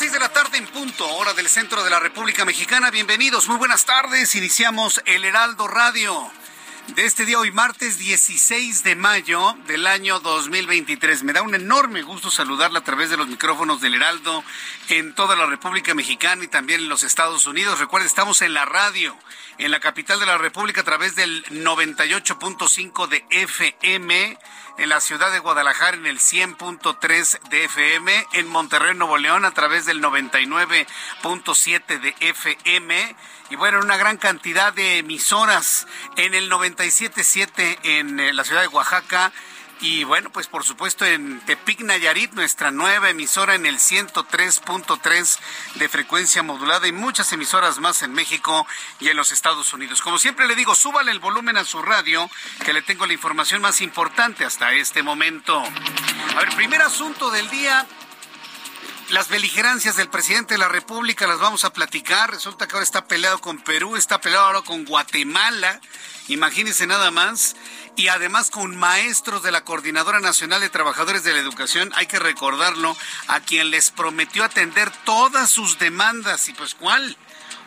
6 de la tarde en punto, hora del centro de la República Mexicana. Bienvenidos, muy buenas tardes. Iniciamos el Heraldo Radio de este día hoy, martes 16 de mayo del año 2023. Me da un enorme gusto saludarla a través de los micrófonos del Heraldo en toda la República Mexicana y también en los Estados Unidos. Recuerde, estamos en la radio, en la capital de la República a través del 98.5 de FM en la ciudad de Guadalajara en el 100.3 de FM, en Monterrey, Nuevo León a través del 99.7 de FM y bueno, en una gran cantidad de emisoras en el 97.7 en eh, la ciudad de Oaxaca. Y bueno, pues por supuesto en Tepic Nayarit, nuestra nueva emisora en el 103.3 de frecuencia modulada y muchas emisoras más en México y en los Estados Unidos. Como siempre le digo, súbale el volumen a su radio, que le tengo la información más importante hasta este momento. A ver, primer asunto del día, las beligerancias del presidente de la República las vamos a platicar. Resulta que ahora está peleado con Perú, está peleado ahora con Guatemala. Imagínense nada más. Y además con maestros de la Coordinadora Nacional de Trabajadores de la Educación, hay que recordarlo, a quien les prometió atender todas sus demandas. ¿Y pues cuál?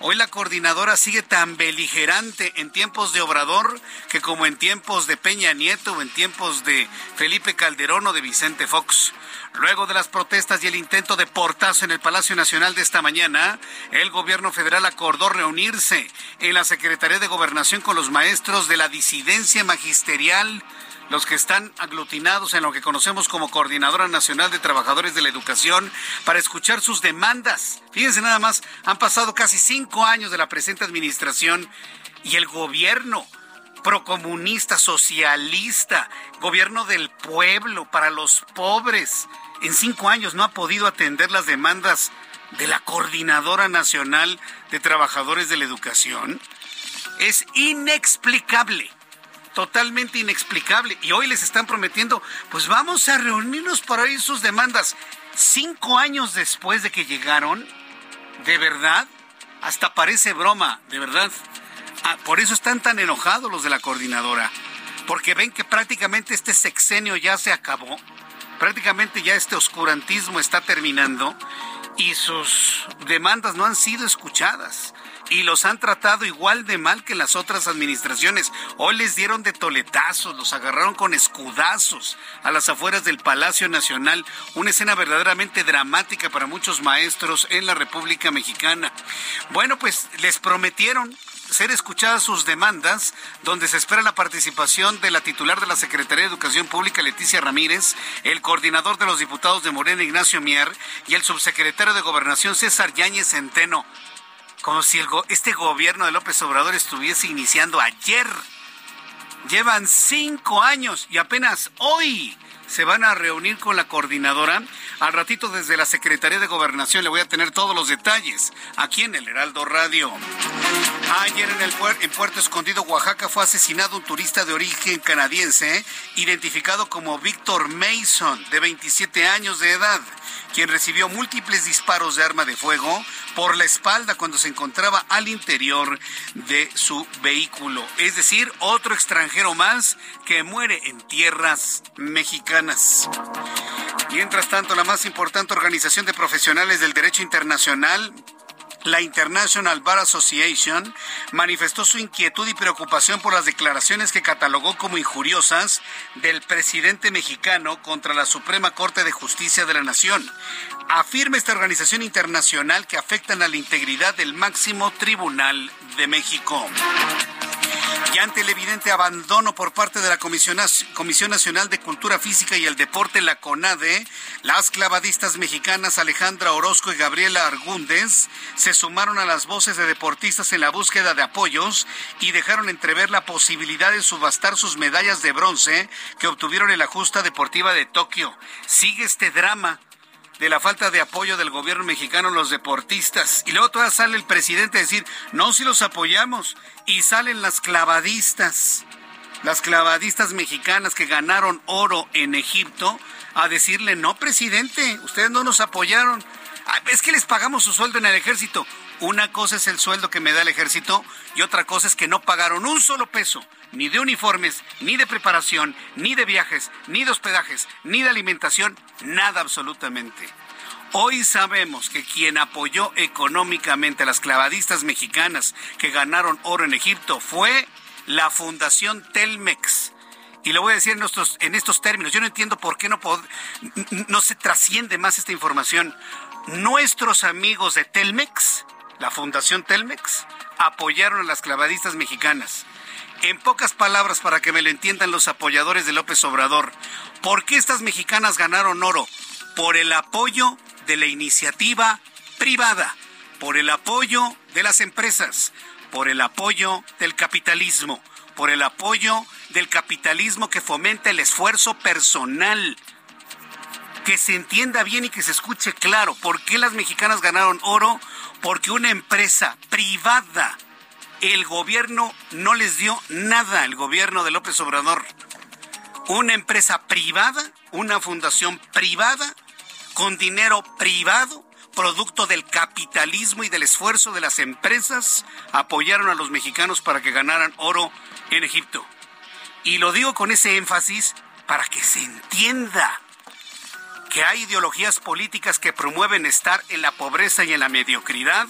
Hoy la coordinadora sigue tan beligerante en tiempos de Obrador que como en tiempos de Peña Nieto o en tiempos de Felipe Calderón o de Vicente Fox. Luego de las protestas y el intento de portazo en el Palacio Nacional de esta mañana, el gobierno federal acordó reunirse en la Secretaría de Gobernación con los maestros de la disidencia magisterial los que están aglutinados en lo que conocemos como Coordinadora Nacional de Trabajadores de la Educación para escuchar sus demandas. Fíjense nada más, han pasado casi cinco años de la presente administración y el gobierno procomunista, socialista, gobierno del pueblo, para los pobres, en cinco años no ha podido atender las demandas de la Coordinadora Nacional de Trabajadores de la Educación. Es inexplicable totalmente inexplicable. Y hoy les están prometiendo, pues vamos a reunirnos para oír sus demandas. Cinco años después de que llegaron, de verdad, hasta parece broma, de verdad. Ah, por eso están tan enojados los de la coordinadora, porque ven que prácticamente este sexenio ya se acabó, prácticamente ya este oscurantismo está terminando y sus demandas no han sido escuchadas y los han tratado igual de mal que las otras administraciones. Hoy les dieron de toletazos, los agarraron con escudazos a las afueras del Palacio Nacional. Una escena verdaderamente dramática para muchos maestros en la República Mexicana. Bueno, pues les prometieron ser escuchadas sus demandas, donde se espera la participación de la titular de la Secretaría de Educación Pública, Leticia Ramírez, el coordinador de los diputados de Morena, Ignacio Mier, y el subsecretario de Gobernación, César Yáñez Centeno. Como si el go este gobierno de López Obrador estuviese iniciando ayer. Llevan cinco años y apenas hoy se van a reunir con la coordinadora. Al ratito desde la Secretaría de Gobernación le voy a tener todos los detalles aquí en el Heraldo Radio. Ayer en, el Puerto Escondido, Oaxaca, fue asesinado un turista de origen canadiense, identificado como Víctor Mason, de 27 años de edad, quien recibió múltiples disparos de arma de fuego por la espalda cuando se encontraba al interior de su vehículo. Es decir, otro extranjero más que muere en tierras mexicanas. Mientras tanto, la más importante organización de profesionales del derecho internacional la International Bar Association manifestó su inquietud y preocupación por las declaraciones que catalogó como injuriosas del presidente mexicano contra la Suprema Corte de Justicia de la Nación. Afirma esta organización internacional que afectan a la integridad del máximo tribunal de México. Y ante el evidente abandono por parte de la Comisión, Nacional de Cultura Física y el Deporte, la CONADE, las clavadistas mexicanas Alejandra Orozco y Gabriela Argúndez se sumaron a las voces de deportistas en la búsqueda de apoyos y dejaron entrever la posibilidad de subastar sus medallas de bronce que obtuvieron en la justa deportiva de Tokio. Sigue este drama de la falta de apoyo del gobierno mexicano a los deportistas. Y luego todavía sale el presidente a decir, no, si los apoyamos. Y salen las clavadistas, las clavadistas mexicanas que ganaron oro en Egipto, a decirle, no, presidente, ustedes no nos apoyaron. Ah, es que les pagamos su sueldo en el ejército. Una cosa es el sueldo que me da el ejército y otra cosa es que no pagaron un solo peso, ni de uniformes, ni de preparación, ni de viajes, ni de hospedajes, ni de alimentación, nada absolutamente. Hoy sabemos que quien apoyó económicamente a las clavadistas mexicanas que ganaron oro en Egipto fue la Fundación Telmex. Y lo voy a decir en estos, en estos términos. Yo no entiendo por qué no, no se trasciende más esta información. Nuestros amigos de Telmex la Fundación Telmex, apoyaron a las clavadistas mexicanas. En pocas palabras, para que me lo entiendan los apoyadores de López Obrador, ¿por qué estas mexicanas ganaron oro? Por el apoyo de la iniciativa privada, por el apoyo de las empresas, por el apoyo del capitalismo, por el apoyo del capitalismo que fomenta el esfuerzo personal. Que se entienda bien y que se escuche claro por qué las mexicanas ganaron oro porque una empresa privada, el gobierno no les dio nada, el gobierno de López Obrador. Una empresa privada, una fundación privada, con dinero privado, producto del capitalismo y del esfuerzo de las empresas, apoyaron a los mexicanos para que ganaran oro en Egipto. Y lo digo con ese énfasis para que se entienda que hay ideologías políticas que promueven estar en la pobreza y en la mediocridad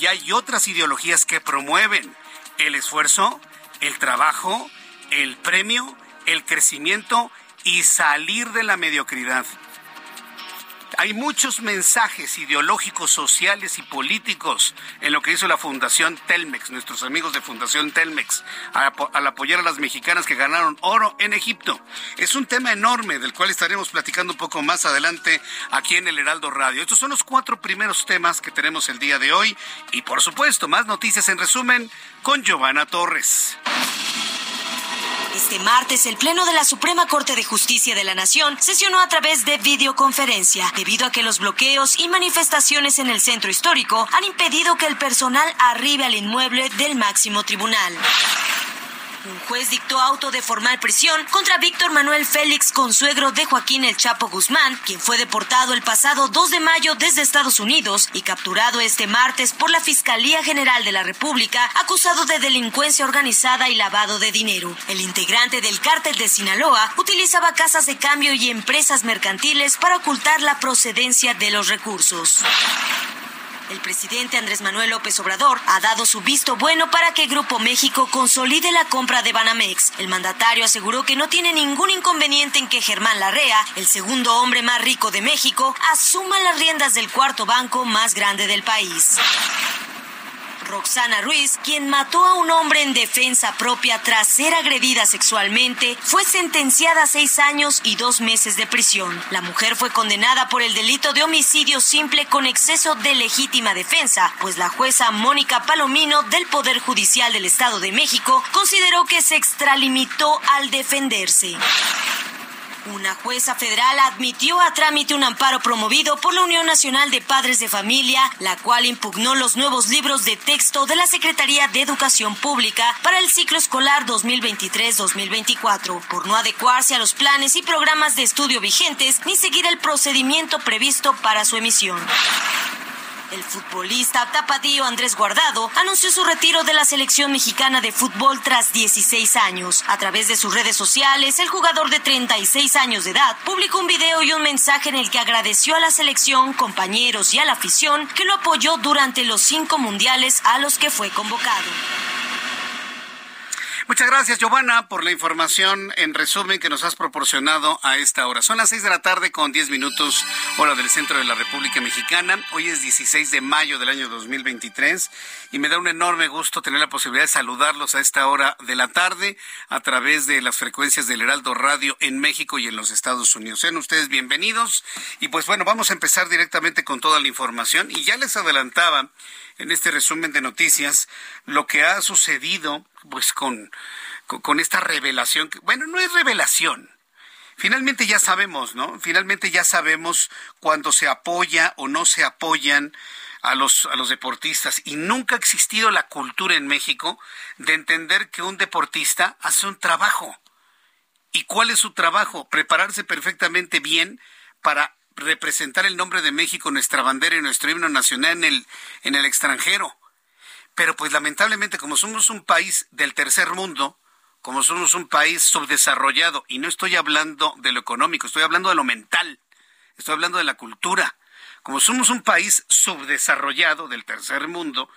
y hay otras ideologías que promueven el esfuerzo, el trabajo, el premio, el crecimiento y salir de la mediocridad. Hay muchos mensajes ideológicos, sociales y políticos en lo que hizo la Fundación Telmex, nuestros amigos de Fundación Telmex, al apoyar a las mexicanas que ganaron oro en Egipto. Es un tema enorme del cual estaremos platicando un poco más adelante aquí en el Heraldo Radio. Estos son los cuatro primeros temas que tenemos el día de hoy y por supuesto más noticias en resumen con Giovanna Torres. Este martes, el Pleno de la Suprema Corte de Justicia de la Nación sesionó a través de videoconferencia, debido a que los bloqueos y manifestaciones en el centro histórico han impedido que el personal arribe al inmueble del máximo tribunal. Un juez dictó auto de formal prisión contra Víctor Manuel Félix, consuegro de Joaquín El Chapo Guzmán, quien fue deportado el pasado 2 de mayo desde Estados Unidos y capturado este martes por la Fiscalía General de la República, acusado de delincuencia organizada y lavado de dinero. El integrante del cártel de Sinaloa utilizaba casas de cambio y empresas mercantiles para ocultar la procedencia de los recursos. El presidente Andrés Manuel López Obrador ha dado su visto bueno para que Grupo México consolide la compra de Banamex. El mandatario aseguró que no tiene ningún inconveniente en que Germán Larrea, el segundo hombre más rico de México, asuma las riendas del cuarto banco más grande del país. Roxana Ruiz, quien mató a un hombre en defensa propia tras ser agredida sexualmente, fue sentenciada a seis años y dos meses de prisión. La mujer fue condenada por el delito de homicidio simple con exceso de legítima defensa, pues la jueza Mónica Palomino del Poder Judicial del Estado de México consideró que se extralimitó al defenderse. Una jueza federal admitió a trámite un amparo promovido por la Unión Nacional de Padres de Familia, la cual impugnó los nuevos libros de texto de la Secretaría de Educación Pública para el ciclo escolar 2023-2024, por no adecuarse a los planes y programas de estudio vigentes ni seguir el procedimiento previsto para su emisión. El futbolista tapatío Andrés Guardado anunció su retiro de la selección mexicana de fútbol tras 16 años. A través de sus redes sociales, el jugador de 36 años de edad publicó un video y un mensaje en el que agradeció a la selección, compañeros y a la afición que lo apoyó durante los cinco mundiales a los que fue convocado. Muchas gracias, Giovanna, por la información en resumen que nos has proporcionado a esta hora. Son las seis de la tarde con diez minutos, hora del centro de la República Mexicana. Hoy es 16 de mayo del año 2023 y me da un enorme gusto tener la posibilidad de saludarlos a esta hora de la tarde a través de las frecuencias del Heraldo Radio en México y en los Estados Unidos. Sean ustedes bienvenidos y pues bueno, vamos a empezar directamente con toda la información y ya les adelantaba en este resumen de noticias lo que ha sucedido pues con, con, esta revelación. Bueno, no es revelación. Finalmente ya sabemos, ¿no? Finalmente ya sabemos cuando se apoya o no se apoyan a los, a los deportistas. Y nunca ha existido la cultura en México de entender que un deportista hace un trabajo. ¿Y cuál es su trabajo? Prepararse perfectamente bien para representar el nombre de México, nuestra bandera y nuestro himno nacional en el, en el extranjero. Pero pues lamentablemente como somos un país del tercer mundo, como somos un país subdesarrollado, y no estoy hablando de lo económico, estoy hablando de lo mental, estoy hablando de la cultura, como somos un país subdesarrollado del tercer mundo,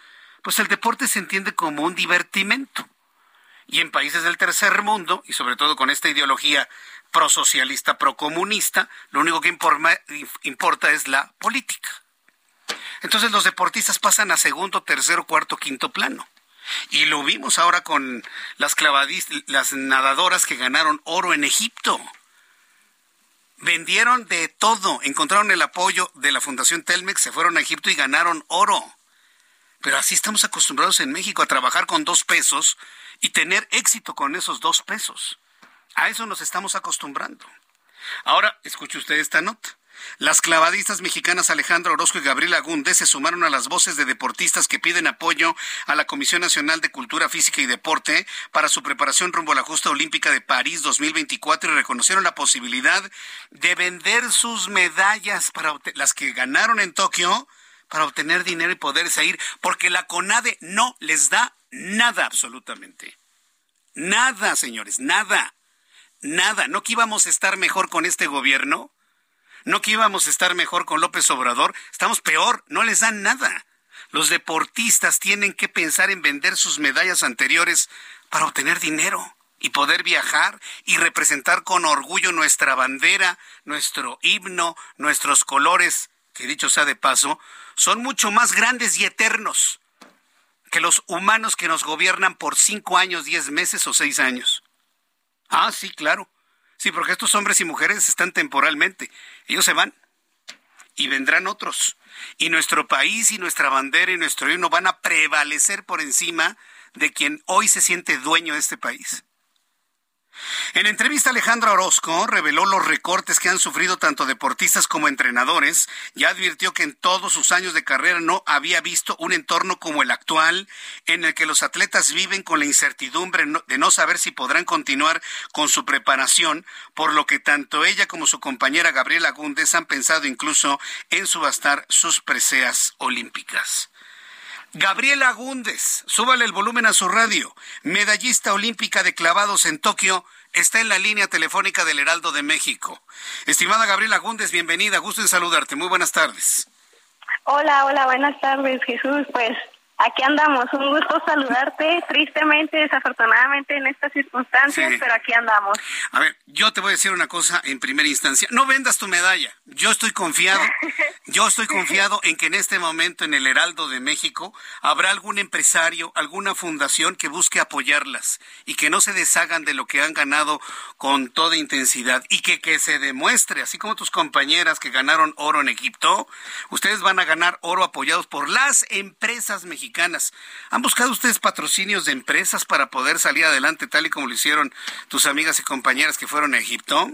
pues el deporte se entiende como un divertimento. Y en países del tercer mundo, y sobre todo con esta ideología prosocialista, procomunista, lo único que importa es la política. Entonces los deportistas pasan a segundo, tercero, cuarto, quinto plano. Y lo vimos ahora con las clavadistas, las nadadoras que ganaron oro en Egipto. Vendieron de todo, encontraron el apoyo de la Fundación Telmex, se fueron a Egipto y ganaron oro. Pero así estamos acostumbrados en México a trabajar con dos pesos y tener éxito con esos dos pesos. A eso nos estamos acostumbrando. Ahora, escuche usted esta nota. Las clavadistas mexicanas Alejandra Orozco y Gabriela Gunde se sumaron a las voces de deportistas que piden apoyo a la Comisión Nacional de Cultura Física y Deporte para su preparación rumbo a la justa olímpica de París 2024 y reconocieron la posibilidad de vender sus medallas para las que ganaron en Tokio para obtener dinero y poderse ir, porque la CONADE no les da nada absolutamente. Nada, señores, nada. Nada. ¿No que íbamos a estar mejor con este gobierno? ¿No que íbamos a estar mejor con López Obrador? Estamos peor, no les dan nada. Los deportistas tienen que pensar en vender sus medallas anteriores para obtener dinero y poder viajar y representar con orgullo nuestra bandera, nuestro himno, nuestros colores, que dicho sea de paso, son mucho más grandes y eternos que los humanos que nos gobiernan por cinco años, diez meses o seis años. Ah, sí, claro. Sí, porque estos hombres y mujeres están temporalmente. Ellos se van y vendrán otros. Y nuestro país y nuestra bandera y nuestro himno van a prevalecer por encima de quien hoy se siente dueño de este país. En entrevista, Alejandra Orozco reveló los recortes que han sufrido tanto deportistas como entrenadores y advirtió que en todos sus años de carrera no había visto un entorno como el actual, en el que los atletas viven con la incertidumbre de no saber si podrán continuar con su preparación, por lo que tanto ella como su compañera Gabriela Gúndez han pensado incluso en subastar sus preseas olímpicas. Gabriela Gúndez, súbale el volumen a su radio, medallista olímpica de clavados en Tokio, está en la línea telefónica del Heraldo de México. Estimada Gabriela Gúndez, bienvenida, gusto en saludarte, muy buenas tardes. Hola, hola, buenas tardes, Jesús. Pues Aquí andamos, un gusto saludarte, tristemente, desafortunadamente en estas circunstancias, pero aquí andamos. A ver, yo te voy a decir una cosa en primera instancia, no vendas tu medalla, yo estoy confiado, yo estoy confiado en que en este momento en el Heraldo de México habrá algún empresario, alguna fundación que busque apoyarlas y que no se deshagan de lo que han ganado con toda intensidad y que, que se demuestre, así como tus compañeras que ganaron oro en Egipto, ustedes van a ganar oro apoyados por las empresas mexicanas ¿Han buscado ustedes patrocinios de empresas para poder salir adelante tal y como lo hicieron tus amigas y compañeras que fueron a Egipto?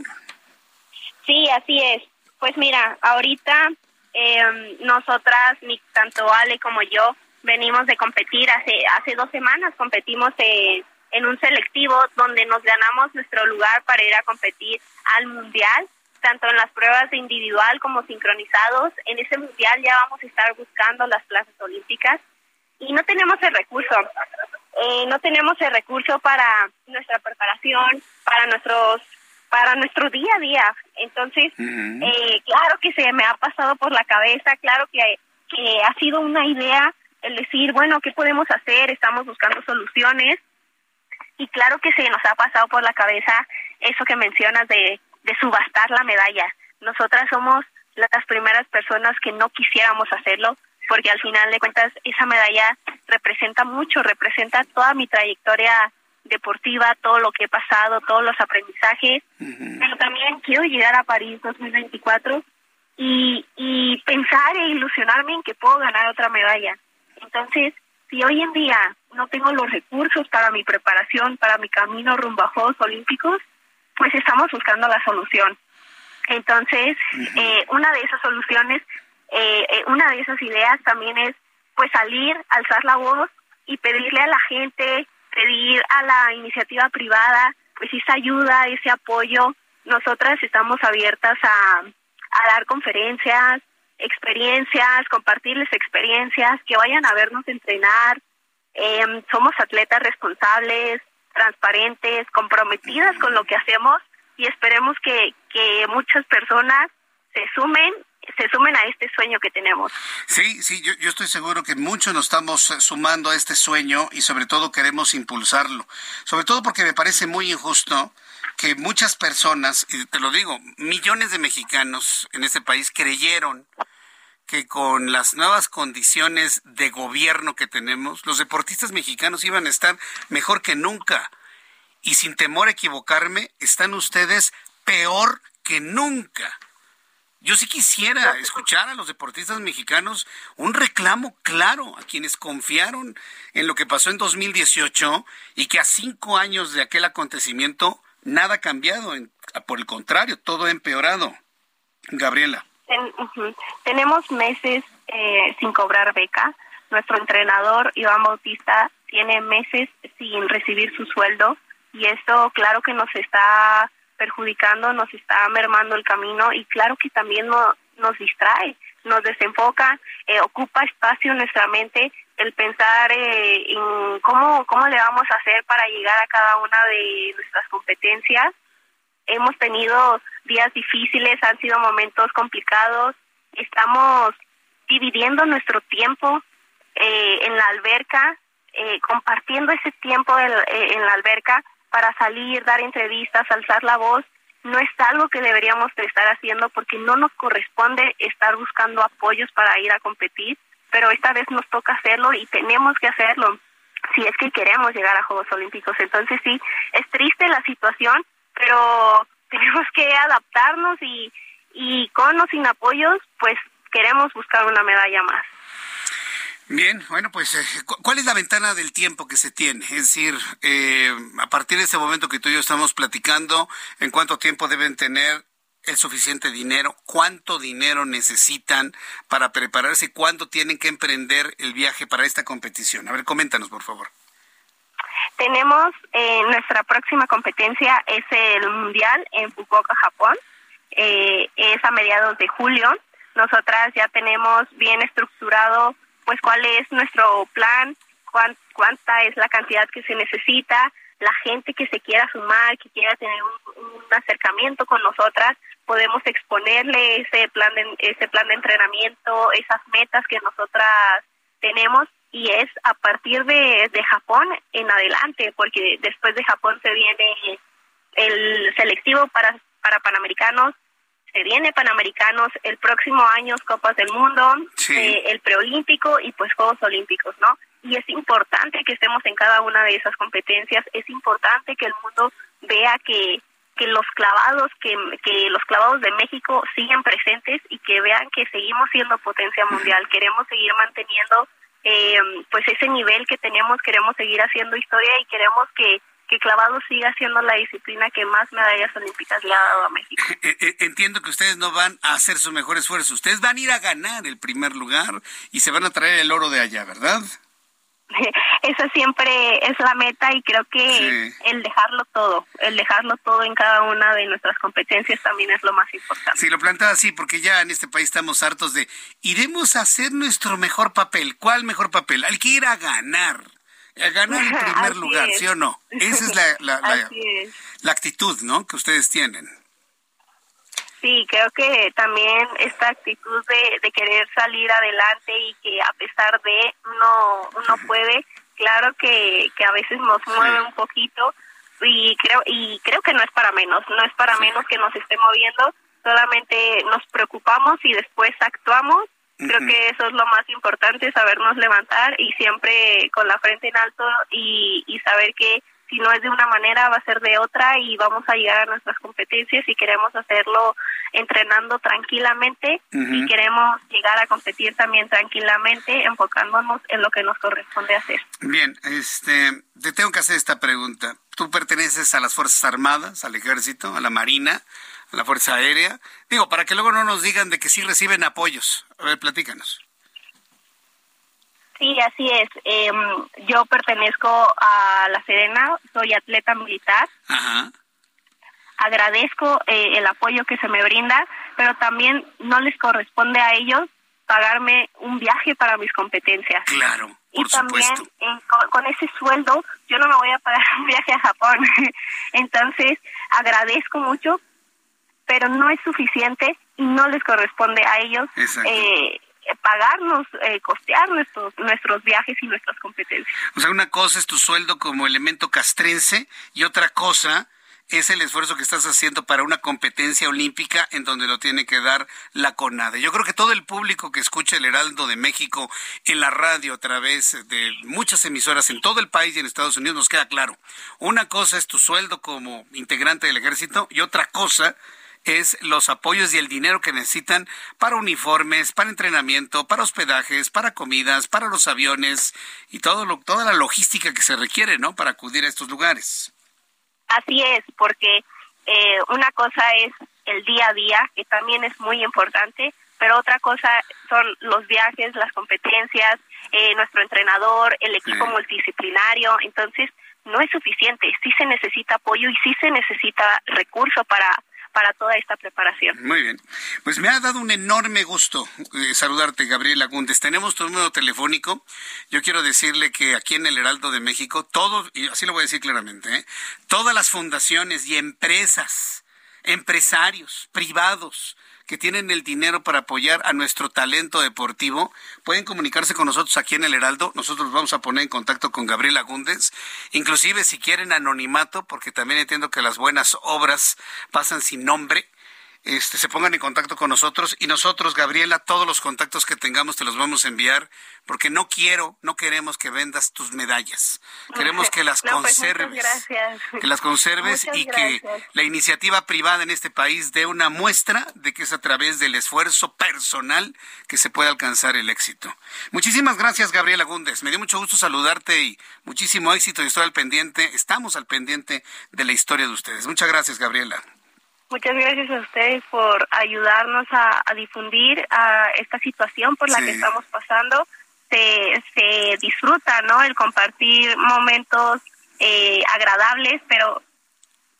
Sí, así es. Pues mira, ahorita eh, nosotras, tanto Ale como yo, venimos de competir hace hace dos semanas, competimos en un selectivo donde nos ganamos nuestro lugar para ir a competir al mundial tanto en las pruebas de individual como sincronizados. En ese mundial ya vamos a estar buscando las plazas olímpicas y no tenemos el recurso. Eh, no tenemos el recurso para nuestra preparación, para nuestros para nuestro día a día. Entonces, eh, claro que se me ha pasado por la cabeza, claro que, que ha sido una idea el decir, bueno, ¿qué podemos hacer? Estamos buscando soluciones. Y claro que se nos ha pasado por la cabeza eso que mencionas de, de subastar la medalla. Nosotras somos las primeras personas que no quisiéramos hacerlo, porque al final de cuentas esa medalla representa mucho, representa toda mi trayectoria deportiva, todo lo que he pasado, todos los aprendizajes, pero también quiero llegar a París 2024 y, y pensar e ilusionarme en que puedo ganar otra medalla. Entonces, si hoy en día no tengo los recursos para mi preparación, para mi camino rumbo a Juegos Olímpicos, pues estamos buscando la solución. Entonces, eh, una de esas soluciones, eh, eh, una de esas ideas también es pues salir, alzar la voz y pedirle a la gente, pedir a la iniciativa privada pues esa ayuda, ese apoyo. Nosotras estamos abiertas a, a dar conferencias, experiencias, compartirles experiencias, que vayan a vernos entrenar. Eh, somos atletas responsables, transparentes, comprometidas con lo que hacemos y esperemos que, que muchas personas se sumen se sumen a este sueño que tenemos. Sí, sí, yo, yo, estoy seguro que muchos nos estamos eh, sumando a este sueño y sobre todo queremos impulsarlo. Sobre todo porque me parece muy injusto que muchas personas, y te lo digo, millones de mexicanos en este país creyeron que con las nuevas condiciones de gobierno que tenemos, los deportistas mexicanos iban a estar mejor que nunca. Y sin temor a equivocarme, están ustedes peor que nunca. Yo sí quisiera escuchar a los deportistas mexicanos un reclamo claro a quienes confiaron en lo que pasó en 2018 y que a cinco años de aquel acontecimiento nada ha cambiado, por el contrario, todo ha empeorado. Gabriela. Tenemos meses eh, sin cobrar beca. Nuestro entrenador, Iván Bautista, tiene meses sin recibir su sueldo y esto claro que nos está perjudicando, nos está mermando el camino y claro que también no, nos distrae, nos desenfoca, eh, ocupa espacio en nuestra mente el pensar eh, en cómo, cómo le vamos a hacer para llegar a cada una de nuestras competencias. Hemos tenido días difíciles, han sido momentos complicados, estamos dividiendo nuestro tiempo eh, en la alberca, eh, compartiendo ese tiempo en, en la alberca para salir, dar entrevistas, alzar la voz, no es algo que deberíamos estar haciendo porque no nos corresponde estar buscando apoyos para ir a competir, pero esta vez nos toca hacerlo y tenemos que hacerlo si es que queremos llegar a Juegos Olímpicos. Entonces sí, es triste la situación, pero tenemos que adaptarnos y, y con o sin apoyos, pues queremos buscar una medalla más. Bien, bueno, pues, eh, ¿cuál es la ventana del tiempo que se tiene? Es decir, eh, a partir de ese momento que tú y yo estamos platicando, ¿en cuánto tiempo deben tener el suficiente dinero? ¿Cuánto dinero necesitan para prepararse? ¿Cuándo tienen que emprender el viaje para esta competición? A ver, coméntanos, por favor. Tenemos eh, nuestra próxima competencia es el Mundial en Fukuoka, Japón. Eh, es a mediados de julio. Nosotras ya tenemos bien estructurado pues cuál es nuestro plan, cuánta es la cantidad que se necesita, la gente que se quiera sumar, que quiera tener un, acercamiento con nosotras, podemos exponerle ese plan de, ese plan de entrenamiento, esas metas que nosotras tenemos y es a partir de, de Japón en adelante, porque después de Japón se viene el selectivo para para panamericanos se viene Panamericanos, el próximo año Copas del Mundo, eh, el preolímpico y pues Juegos Olímpicos, ¿no? Y es importante que estemos en cada una de esas competencias, es importante que el mundo vea que que los clavados que, que los clavados de México siguen presentes y que vean que seguimos siendo potencia mundial queremos seguir manteniendo eh, pues ese nivel que tenemos queremos seguir haciendo historia y queremos que que clavado siga siendo la disciplina que más medallas olímpicas le ha dado a México. Eh, eh, entiendo que ustedes no van a hacer su mejor esfuerzo, ustedes van a ir a ganar el primer lugar y se van a traer el oro de allá, ¿verdad? esa siempre es la meta y creo que el dejarlo todo, el dejarlo todo en cada una de nuestras competencias también es lo más importante. Sí, lo plantea así, porque ya en este país estamos hartos de iremos a hacer nuestro mejor papel. ¿Cuál mejor papel? Al que ir a ganar. Ganar en primer lugar, ¿sí o no? Esa es la, la, la actitud, ¿no? Que ustedes tienen. Sí, creo que también esta actitud de, de querer salir adelante y que a pesar de uno, uno puede, claro que, que a veces nos mueve un poquito y creo y creo que no es para menos, no es para menos que nos esté moviendo, solamente nos preocupamos y después actuamos. Creo que eso es lo más importante, sabernos levantar y siempre con la frente en alto y, y saber que si no es de una manera va a ser de otra y vamos a llegar a nuestras competencias y queremos hacerlo entrenando tranquilamente y queremos llegar a competir también tranquilamente enfocándonos en lo que nos corresponde hacer. Bien, este, te tengo que hacer esta pregunta. ¿Tú perteneces a las Fuerzas Armadas, al Ejército, a la Marina, la Fuerza Aérea? Digo, para que luego no nos digan de que sí reciben apoyos. A ver, platícanos. Sí, así es. Em, yo pertenezco a La Serena, soy atleta militar. Agradezco eh, el apoyo que se me brinda, pero también no les corresponde a ellos pagarme un viaje para mis competencias. Claro, por y también. Eh, con, con, ese sueldo yo no me voy a pagar un viaje a Japón. Entonces agradezco mucho, pero no es suficiente y no les corresponde a ellos eh, pagarnos, eh, costear nuestros, nuestros viajes y nuestras competencias. O sea, una cosa es tu sueldo como elemento castrense y otra cosa es el esfuerzo que estás haciendo para una competencia olímpica en donde lo tiene que dar la CONADE. Yo creo que todo el público que escucha el Heraldo de México en la radio a través de muchas emisoras en todo el país y en Estados Unidos nos queda claro. Una cosa es tu sueldo como integrante del ejército y otra cosa es los apoyos y el dinero que necesitan para uniformes, para entrenamiento, para hospedajes, para comidas, para los aviones y todo lo, toda la logística que se requiere, ¿no? Para acudir a estos lugares. Así es, porque eh, una cosa es el día a día, que también es muy importante, pero otra cosa son los viajes, las competencias, eh, nuestro entrenador, el equipo multidisciplinario, entonces no es suficiente, sí se necesita apoyo y sí se necesita recurso para para toda esta preparación. Muy bien. Pues me ha dado un enorme gusto eh, saludarte, Gabriela Gundes. Tenemos tu número telefónico. Yo quiero decirle que aquí en el Heraldo de México, todos, y así lo voy a decir claramente, ¿eh? todas las fundaciones y empresas, empresarios, privados, que tienen el dinero para apoyar a nuestro talento deportivo, pueden comunicarse con nosotros aquí en el Heraldo. Nosotros los vamos a poner en contacto con Gabriela Gúndez. Inclusive si quieren anonimato, porque también entiendo que las buenas obras pasan sin nombre este, se pongan en contacto con nosotros y nosotros, Gabriela, todos los contactos que tengamos te los vamos a enviar porque no quiero, no queremos que vendas tus medallas. Queremos que las pues, conserves. que las conserves y que la iniciativa privada en este país dé una muestra de que es a través del esfuerzo personal que se puede alcanzar el éxito. Muchísimas gracias, Gabriela Gúndez. Me dio mucho gusto saludarte y muchísimo éxito y estoy al pendiente, estamos al pendiente de la historia de ustedes. Muchas gracias, Gabriela. Muchas gracias a ustedes por ayudarnos a, difundir a esta situación por la que estamos pasando. Se, se disfruta, ¿no? El compartir momentos eh, agradables, pero,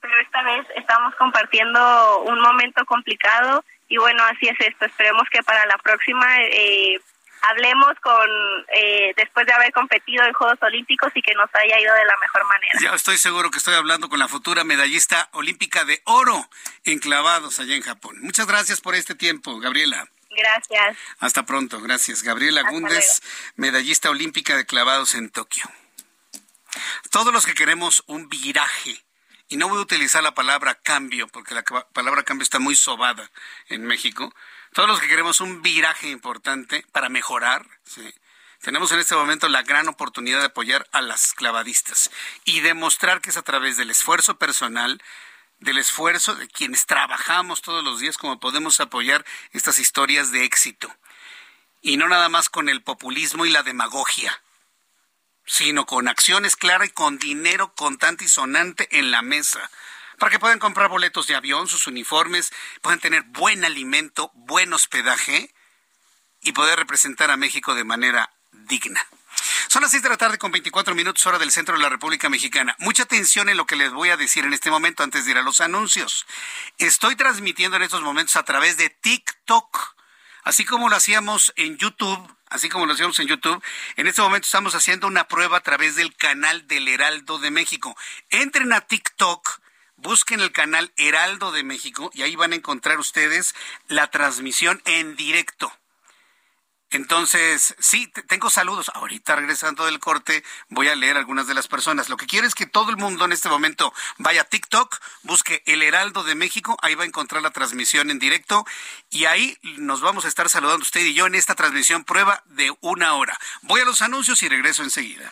pero esta vez estamos compartiendo un momento complicado y bueno, así es esto. Esperemos que para la próxima eh, hablemos con eh, después de haber competido en Juegos Olímpicos y que nos haya ido de la mejor manera. Ya estoy seguro que estoy hablando con la futura medallista olímpica de oro enclavados allá en Japón. Muchas gracias por este tiempo, Gabriela. Gracias. Hasta pronto, gracias. Gabriela Gundes, medallista olímpica de clavados en Tokio. Todos los que queremos un viraje, y no voy a utilizar la palabra cambio, porque la palabra cambio está muy sobada en México, todos los que queremos un viraje importante para mejorar, tenemos en este momento la gran oportunidad de apoyar a las clavadistas y demostrar que es a través del esfuerzo personal, del esfuerzo de quienes trabajamos todos los días, como podemos apoyar estas historias de éxito. Y no nada más con el populismo y la demagogia, sino con acciones claras y con dinero contante y sonante en la mesa para que puedan comprar boletos de avión, sus uniformes, puedan tener buen alimento, buen hospedaje y poder representar a México de manera digna. Son las 6 de la tarde con 24 minutos hora del centro de la República Mexicana. Mucha atención en lo que les voy a decir en este momento antes de ir a los anuncios. Estoy transmitiendo en estos momentos a través de TikTok, así como lo hacíamos en YouTube. Así como lo hacíamos en YouTube, en este momento estamos haciendo una prueba a través del canal del Heraldo de México. Entren a TikTok, busquen el canal Heraldo de México y ahí van a encontrar ustedes la transmisión en directo. Entonces, sí, tengo saludos. Ahorita regresando del corte voy a leer algunas de las personas. Lo que quiero es que todo el mundo en este momento vaya a TikTok, busque El Heraldo de México, ahí va a encontrar la transmisión en directo y ahí nos vamos a estar saludando usted y yo en esta transmisión prueba de una hora. Voy a los anuncios y regreso enseguida.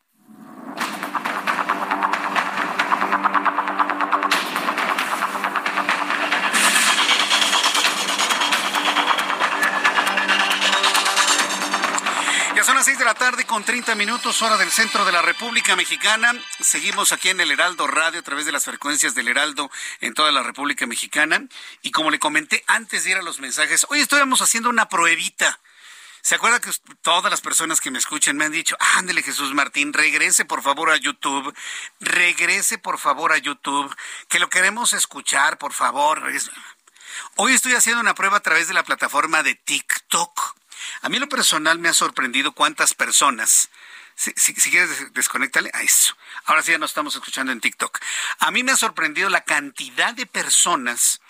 Las 6 de la tarde con 30 minutos, hora del centro de la República Mexicana. Seguimos aquí en el Heraldo Radio a través de las frecuencias del Heraldo en toda la República Mexicana. Y como le comenté antes de ir a los mensajes, hoy estamos haciendo una pruebita. ¿Se acuerda que todas las personas que me escuchan me han dicho, ándele Jesús Martín, regrese por favor a YouTube, regrese por favor a YouTube, que lo queremos escuchar, por favor. Hoy estoy haciendo una prueba a través de la plataforma de TikTok. A mí lo personal me ha sorprendido cuántas personas si, quieres, desconectale a eso. Ahora sí ya nos estamos escuchando en TikTok. A mí me ha sorprendido la cantidad de personas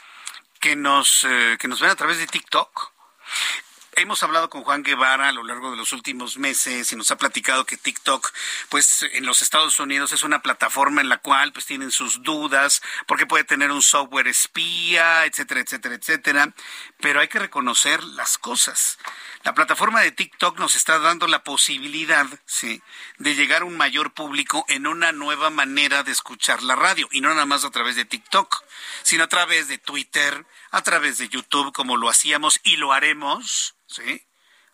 que nos, eh, que nos ven a través de TikTok. Hemos hablado con Juan Guevara a lo largo de los últimos meses y nos ha platicado que TikTok, pues en los Estados Unidos es una plataforma en la cual pues tienen sus dudas porque puede tener un software espía, etcétera, etcétera, etcétera. Pero hay que reconocer las cosas. La plataforma de TikTok nos está dando la posibilidad, sí, de llegar a un mayor público en una nueva manera de escuchar la radio y no nada más a través de TikTok, sino a través de Twitter, a través de YouTube como lo hacíamos y lo haremos ¿sí?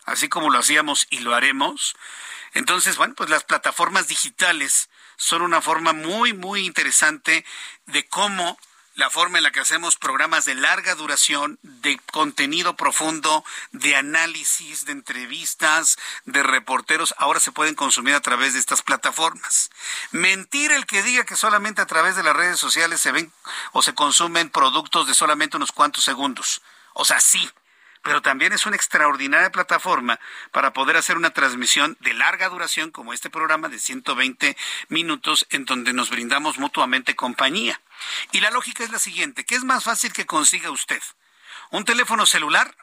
Así como lo hacíamos y lo haremos. Entonces, bueno, pues las plataformas digitales son una forma muy, muy interesante de cómo la forma en la que hacemos programas de larga duración, de contenido profundo, de análisis, de entrevistas, de reporteros, ahora se pueden consumir a través de estas plataformas. Mentir el que diga que solamente a través de las redes sociales se ven o se consumen productos de solamente unos cuantos segundos. O sea, sí, pero también es una extraordinaria plataforma para poder hacer una transmisión de larga duración como este programa de 120 minutos en donde nos brindamos mutuamente compañía. Y la lógica es la siguiente, ¿qué es más fácil que consiga usted? ¿Un teléfono celular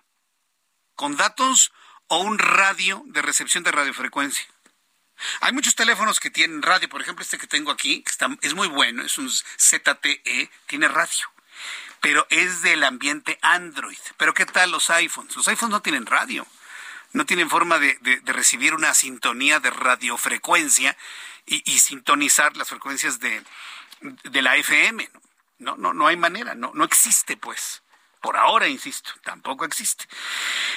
con datos o un radio de recepción de radiofrecuencia? Hay muchos teléfonos que tienen radio, por ejemplo este que tengo aquí, que está, es muy bueno, es un ZTE, tiene radio pero es del ambiente Android. Pero ¿qué tal los iPhones? Los iPhones no tienen radio, no tienen forma de, recibir una sintonía de radiofrecuencia y, y sintonizar las frecuencias de, de la FM. No, no, no hay manera, no, no existe pues. Por ahora, insisto, tampoco existe.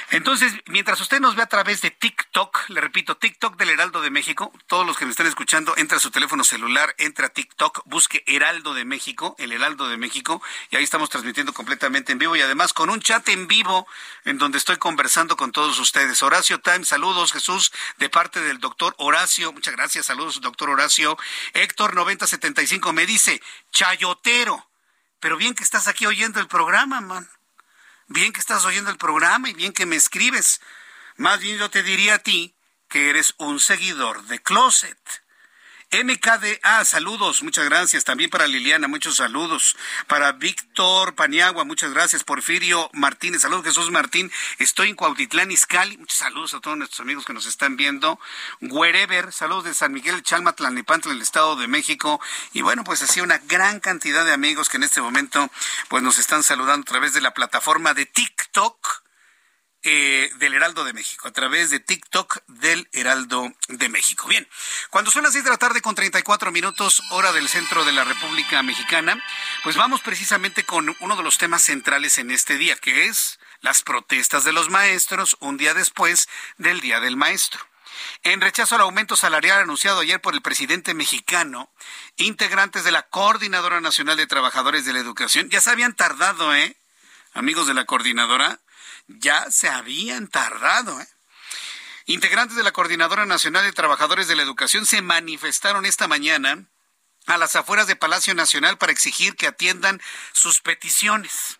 Entonces, mientras usted nos ve a través de TikTok, le repito, TikTok del Heraldo de México, todos los que me están escuchando, entra a su teléfono celular, entra a TikTok, busque Heraldo de México, el Heraldo de México, y ahí estamos transmitiendo completamente en vivo y además con un chat en vivo en donde estoy conversando con todos ustedes. Horacio Time, saludos Jesús, de parte del doctor Horacio, muchas gracias, saludos doctor Horacio. Héctor 9075 me dice, chayotero, pero bien que estás aquí oyendo el programa, man. Bien que estás oyendo el programa y bien que me escribes. Más bien yo te diría a ti que eres un seguidor de Closet. MKDA, saludos, muchas gracias. También para Liliana, muchos saludos. Para Víctor Paniagua, muchas gracias. Porfirio Martínez, saludos Jesús Martín. Estoy en Cuautitlán, Izcalli. Muchos saludos a todos nuestros amigos que nos están viendo. Wherever, saludos de San Miguel Chalma, Tlalnepantla, el Estado de México. Y bueno, pues así una gran cantidad de amigos que en este momento pues nos están saludando a través de la plataforma de TikTok eh, del Heraldo de México, a través de TikTok del Heraldo de México. Bien, cuando son las 6 de la tarde con 34 minutos, hora del centro de la República Mexicana, pues vamos precisamente con uno de los temas centrales en este día, que es las protestas de los maestros un día después del Día del Maestro. En rechazo al aumento salarial anunciado ayer por el presidente mexicano, integrantes de la Coordinadora Nacional de Trabajadores de la Educación ya se habían tardado, ¿eh? Amigos de la coordinadora, ya se habían tardado. ¿eh? Integrantes de la Coordinadora Nacional de Trabajadores de la Educación se manifestaron esta mañana a las afueras de Palacio Nacional para exigir que atiendan sus peticiones.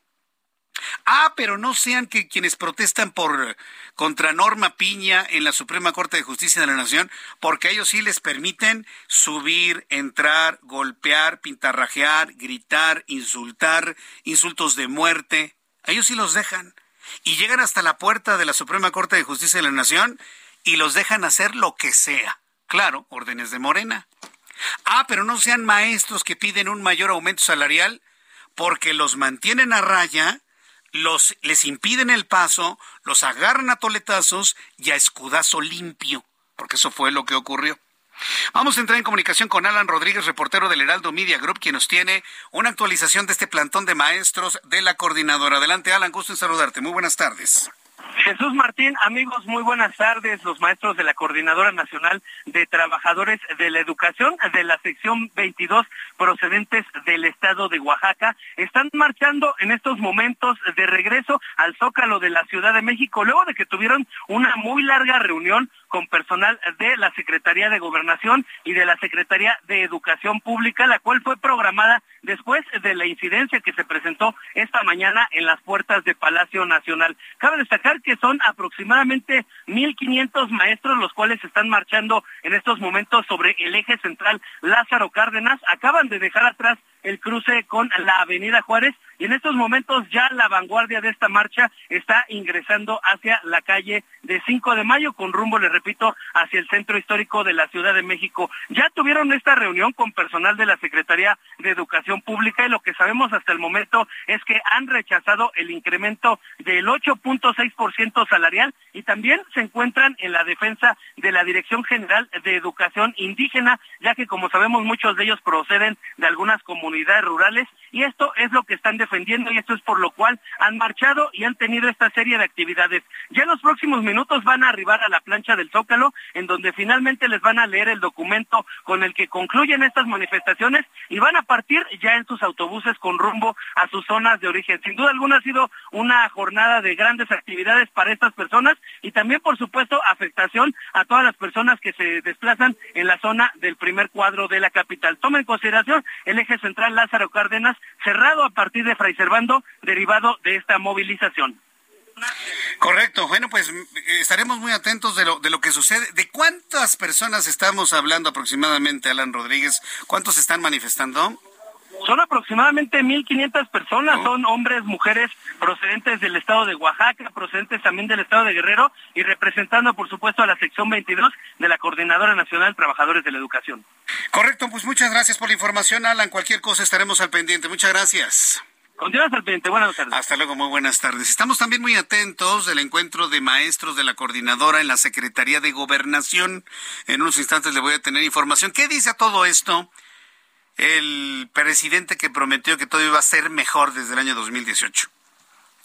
Ah, pero no sean que quienes protestan por contra Norma Piña en la Suprema Corte de Justicia de la Nación, porque ellos sí les permiten subir, entrar, golpear, pintarrajear, gritar, insultar, insultos de muerte. Ellos sí los dejan y llegan hasta la puerta de la Suprema Corte de Justicia de la Nación y los dejan hacer lo que sea. Claro, órdenes de Morena. Ah, pero no sean maestros que piden un mayor aumento salarial porque los mantienen a raya, los, les impiden el paso, los agarran a toletazos y a escudazo limpio, porque eso fue lo que ocurrió. Vamos a entrar en comunicación con Alan Rodríguez, reportero del Heraldo Media Group, quien nos tiene una actualización de este plantón de maestros de la coordinadora. Adelante, Alan, gusto en saludarte. Muy buenas tardes. Jesús Martín, amigos, muy buenas tardes. Los maestros de la Coordinadora Nacional de Trabajadores de la Educación de la sección 22 procedentes del estado de Oaxaca están marchando en estos momentos de regreso al Zócalo de la Ciudad de México luego de que tuvieron una muy larga reunión con personal de la Secretaría de Gobernación y de la Secretaría de Educación Pública, la cual fue programada después de la incidencia que se presentó esta mañana en las puertas de Palacio Nacional. Cabe destacar que son aproximadamente 1.500 maestros los cuales están marchando en estos momentos sobre el eje central Lázaro Cárdenas. Acaban de dejar atrás el cruce con la Avenida Juárez y en estos momentos ya la vanguardia de esta marcha está ingresando hacia la calle de 5 de mayo con rumbo, le repito, hacia el centro histórico de la Ciudad de México. Ya tuvieron esta reunión con personal de la Secretaría de Educación Pública y lo que sabemos hasta el momento es que han rechazado el incremento del 8.6% salarial y también se encuentran en la defensa de la Dirección General de Educación Indígena, ya que como sabemos muchos de ellos proceden de algunas comunidades rurales y esto es lo que están defendiendo y esto es por lo cual han marchado y han tenido esta serie de actividades. Ya en los próximos minutos van a arribar a la plancha del Zócalo, en donde finalmente les van a leer el documento con el que concluyen estas manifestaciones y van a partir ya en sus autobuses con rumbo a sus zonas de origen. Sin duda alguna ha sido una jornada de grandes actividades para estas personas y también, por supuesto, afectación a todas las personas que se desplazan en la zona del primer cuadro de la capital. Toma en consideración el eje central Lázaro Cárdenas, cerrado a partir de Fray Servando, derivado de esta movilización. Correcto. Bueno, pues estaremos muy atentos de lo, de lo que sucede. ¿De cuántas personas estamos hablando aproximadamente, Alan Rodríguez? ¿Cuántos están manifestando? Son aproximadamente 1.500 personas, son hombres, mujeres procedentes del estado de Oaxaca, procedentes también del estado de Guerrero y representando, por supuesto, a la sección 22 de la Coordinadora Nacional de Trabajadores de la Educación. Correcto, pues muchas gracias por la información, Alan. Cualquier cosa estaremos al pendiente. Muchas gracias. Continúas al pendiente. Buenas tardes. Hasta luego, muy buenas tardes. Estamos también muy atentos del encuentro de maestros de la coordinadora en la Secretaría de Gobernación. En unos instantes le voy a tener información. ¿Qué dice a todo esto? El presidente que prometió que todo iba a ser mejor desde el año 2018.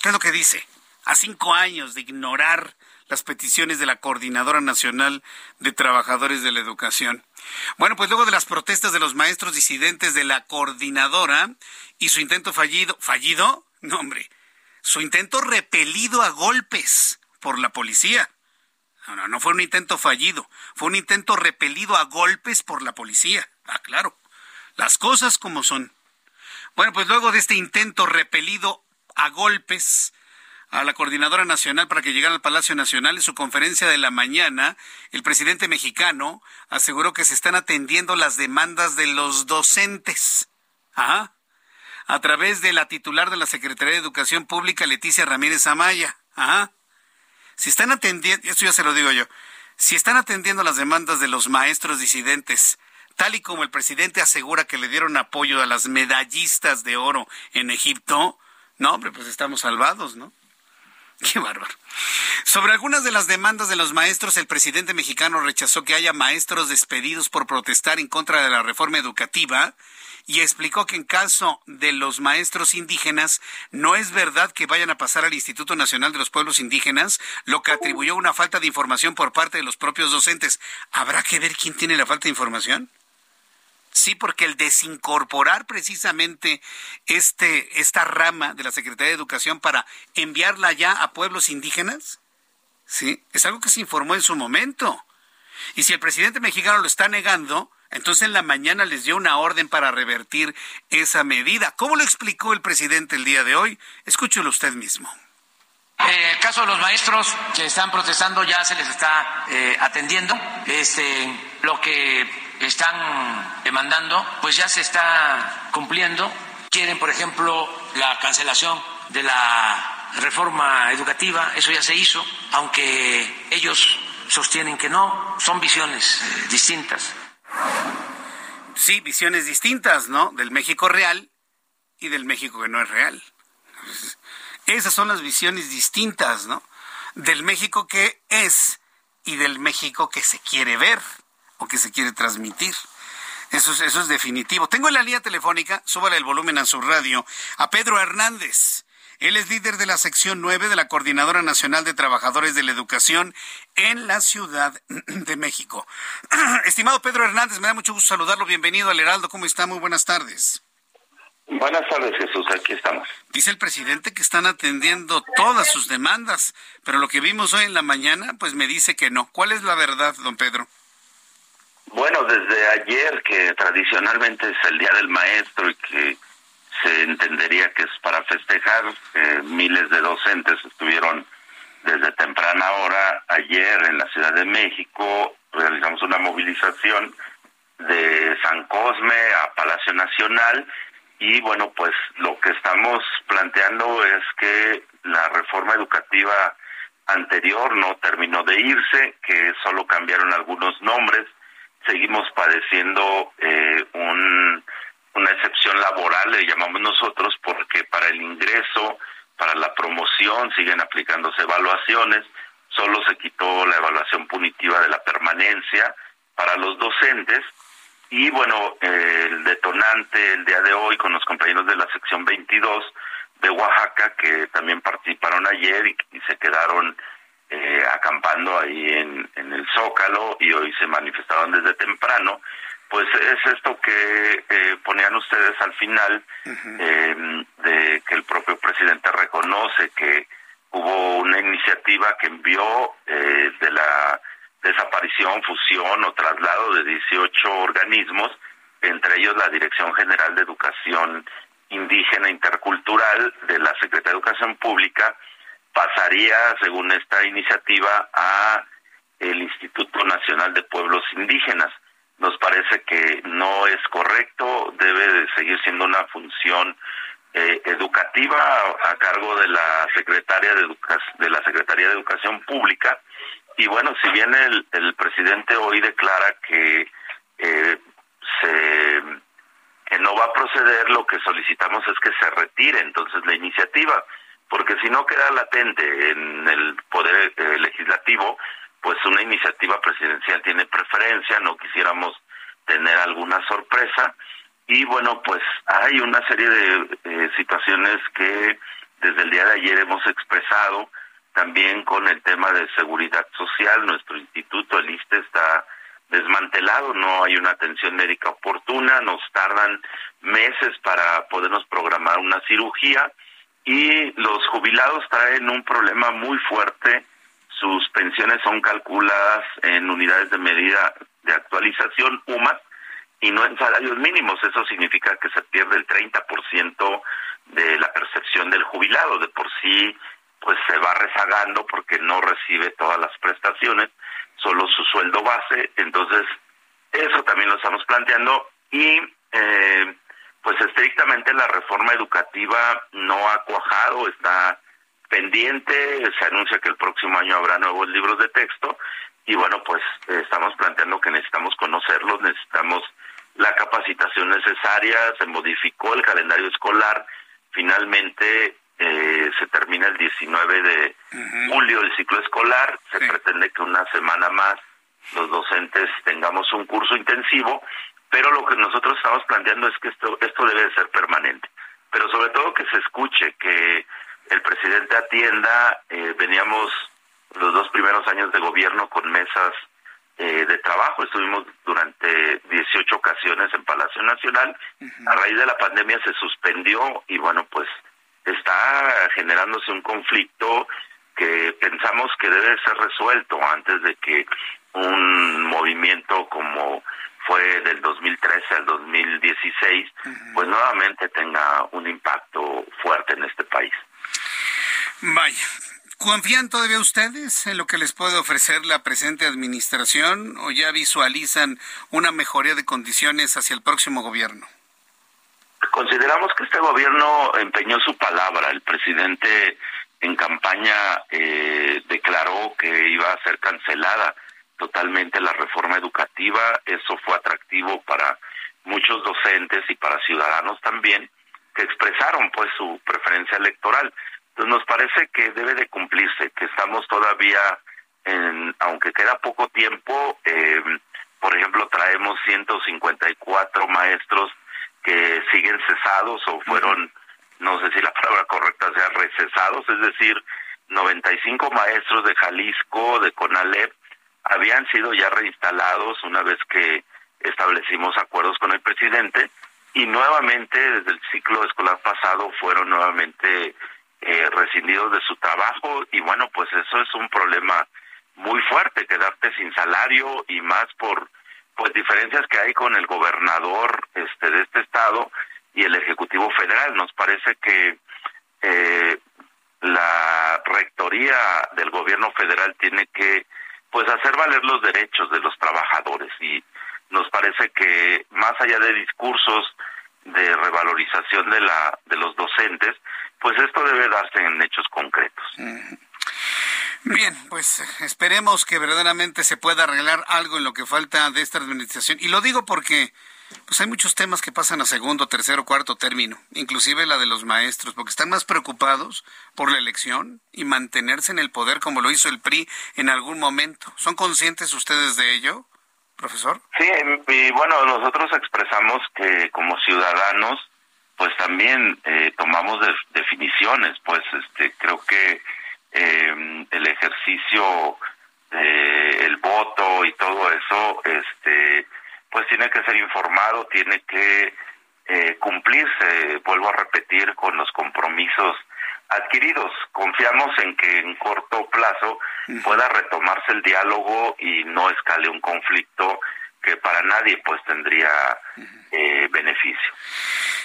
¿Qué es lo que dice? A cinco años de ignorar las peticiones de la Coordinadora Nacional de Trabajadores de la Educación. Bueno, pues luego de las protestas de los maestros disidentes de la coordinadora y su intento fallido, fallido, no hombre, su intento repelido a golpes por la policía. No, no, no fue un intento fallido, fue un intento repelido a golpes por la policía. Ah, claro las cosas como son. Bueno, pues luego de este intento repelido a golpes, a la Coordinadora Nacional para que llegara al Palacio Nacional. En su conferencia de la mañana, el presidente mexicano aseguró que se están atendiendo las demandas de los docentes. Ajá. A través de la titular de la Secretaría de Educación Pública, Leticia Ramírez Amaya. Ajá. Si están atendiendo, esto ya se lo digo yo, si están atendiendo las demandas de los maestros disidentes, tal y como el presidente asegura que le dieron apoyo a las medallistas de oro en Egipto, no, hombre, pues estamos salvados, ¿no? Qué bárbaro. Sobre algunas de las demandas de los maestros, el presidente mexicano rechazó que haya maestros despedidos por protestar en contra de la reforma educativa y explicó que en caso de los maestros indígenas no es verdad que vayan a pasar al Instituto Nacional de los Pueblos Indígenas, lo que atribuyó una falta de información por parte de los propios docentes. ¿Habrá que ver quién tiene la falta de información? Sí, porque el desincorporar precisamente este, esta rama de la Secretaría de Educación para enviarla ya a pueblos indígenas, sí, es algo que se informó en su momento. Y si el presidente mexicano lo está negando, entonces en la mañana les dio una orden para revertir esa medida. ¿Cómo lo explicó el presidente el día de hoy? Escúchelo usted mismo. En el caso de los maestros que están protestando ya se les está eh, atendiendo. Este, lo que están demandando, pues ya se está cumpliendo. Quieren, por ejemplo, la cancelación de la reforma educativa, eso ya se hizo, aunque ellos sostienen que no, son visiones distintas. Sí, visiones distintas, ¿no? Del México real y del México que no es real. Esas son las visiones distintas, ¿no? Del México que es y del México que se quiere ver o que se quiere transmitir. Eso es, eso es definitivo. Tengo en la línea telefónica, súbale el volumen a su radio, a Pedro Hernández. Él es líder de la sección 9 de la Coordinadora Nacional de Trabajadores de la Educación en la Ciudad de México. Estimado Pedro Hernández, me da mucho gusto saludarlo. Bienvenido al Heraldo. ¿Cómo está? Muy buenas tardes. Buenas tardes, Jesús. Aquí estamos. Dice el presidente que están atendiendo todas sus demandas, pero lo que vimos hoy en la mañana, pues me dice que no. ¿Cuál es la verdad, don Pedro? Bueno, desde ayer, que tradicionalmente es el Día del Maestro y que se entendería que es para festejar, eh, miles de docentes estuvieron desde temprana hora ayer en la Ciudad de México, realizamos una movilización de San Cosme a Palacio Nacional y bueno, pues lo que estamos planteando es que la reforma educativa anterior no terminó de irse, que solo cambiaron algunos nombres, seguimos padeciendo eh, un, una excepción laboral, le llamamos nosotros, porque para el ingreso, para la promoción siguen aplicándose evaluaciones, solo se quitó la evaluación punitiva de la permanencia para los docentes. Y bueno, el detonante el día de hoy con los compañeros de la sección 22 de Oaxaca que también participaron ayer y, y se quedaron eh, acampando ahí en, en el Zócalo y hoy se manifestaron desde temprano, pues es esto que eh, ponían ustedes al final, eh, de que el propio presidente reconoce que hubo una iniciativa que envió eh, de la desaparición, fusión o traslado de 18 organismos, entre ellos la Dirección General de Educación Indígena Intercultural de la Secretaría de Educación Pública, pasaría, según esta iniciativa, a el Instituto Nacional de Pueblos Indígenas. Nos parece que no es correcto, debe de seguir siendo una función eh, educativa a, cargo de la secretaria de, la Secretaría de Educación Pública. Y bueno, si bien el, el presidente hoy declara que eh, se que no va a proceder, lo que solicitamos es que se retire entonces la iniciativa porque si no queda latente en el poder eh, legislativo, pues una iniciativa presidencial tiene preferencia, no quisiéramos tener alguna sorpresa. Y bueno, pues hay una serie de eh, situaciones que desde el día de ayer hemos expresado, también con el tema de seguridad social, nuestro instituto, el ISTE, está desmantelado, no hay una atención médica oportuna, nos tardan meses para podernos programar una cirugía, y los jubilados traen un problema muy fuerte. Sus pensiones son calculadas en unidades de medida de actualización UMAS y no en salarios mínimos. Eso significa que se pierde el 30% de la percepción del jubilado. De por sí pues se va rezagando porque no recibe todas las prestaciones, solo su sueldo base, entonces eso también lo estamos planteando y eh, pues estrictamente la reforma educativa no ha cuajado, está pendiente, se anuncia que el próximo año habrá nuevos libros de texto y bueno, pues estamos planteando que necesitamos conocerlos, necesitamos la capacitación necesaria, se modificó el calendario escolar, finalmente eh, se termina el 19 de julio el ciclo escolar, se pretende que una semana más los docentes tengamos un curso intensivo, pero lo que nosotros estamos planteando es que esto, esto debe de ser permanente, pero sobre todo que se escuche, que el presidente atienda, eh, veníamos los dos primeros años de gobierno con mesas eh, de trabajo. Estuvimos durante 18 ocasiones en Palacio Nacional. A raíz de la pandemia se suspendió y bueno, pues está generándose un conflicto que pensamos que debe ser resuelto antes de que un movimiento como fue del 2013 al 2016, pues nuevamente tenga un impacto fuerte en este país. Vaya, ¿Confían todavía ustedes en lo que les puede ofrecer la presente administración o ya visualizan una mejoría de condiciones hacia el próximo gobierno? Consideramos que este gobierno empeñó su palabra. El presidente en campaña eh, declaró que iba a ser cancelada totalmente la reforma educativa. Eso fue atractivo para muchos docentes y para ciudadanos también que expresaron pues su preferencia electoral. Entonces nos parece que debe de cumplirse, que estamos todavía, en, aunque queda poco tiempo, eh, por ejemplo, traemos 154 maestros que siguen cesados o fueron, no sé si la palabra correcta sea recesados, es decir, 95 maestros de Jalisco, de CONALEP, habían sido ya reinstalados una vez que establecimos acuerdos con el presidente y nuevamente desde el ciclo escolar pasado fueron nuevamente eh, rescindidos de su trabajo y bueno, pues eso es un problema muy fuerte, quedarte sin salario y más por pues diferencias que hay con el gobernador este de este estado y el ejecutivo federal. Nos parece que eh, la rectoría del gobierno federal tiene que pues hacer valer los derechos de los trabajadores y nos parece que más allá de discursos de revalorización de la de los docentes pues esto debe darse en hechos concretos. Bien, pues esperemos que verdaderamente se pueda arreglar algo en lo que falta de esta administración. Y lo digo porque pues hay muchos temas que pasan a segundo, tercero, cuarto término, inclusive la de los maestros, porque están más preocupados por la elección y mantenerse en el poder como lo hizo el PRI en algún momento. ¿Son conscientes ustedes de ello, profesor? Sí, y bueno, nosotros expresamos que como ciudadanos pues también eh, tomamos definiciones, pues este creo que eh, el ejercicio, eh, el voto y todo eso, este pues tiene que ser informado, tiene que cumplirse, vuelvo a repetir, con los compromisos adquiridos. Confiamos en que en corto plazo pueda retomarse el diálogo y no escale un conflicto que para nadie pues tendría beneficio.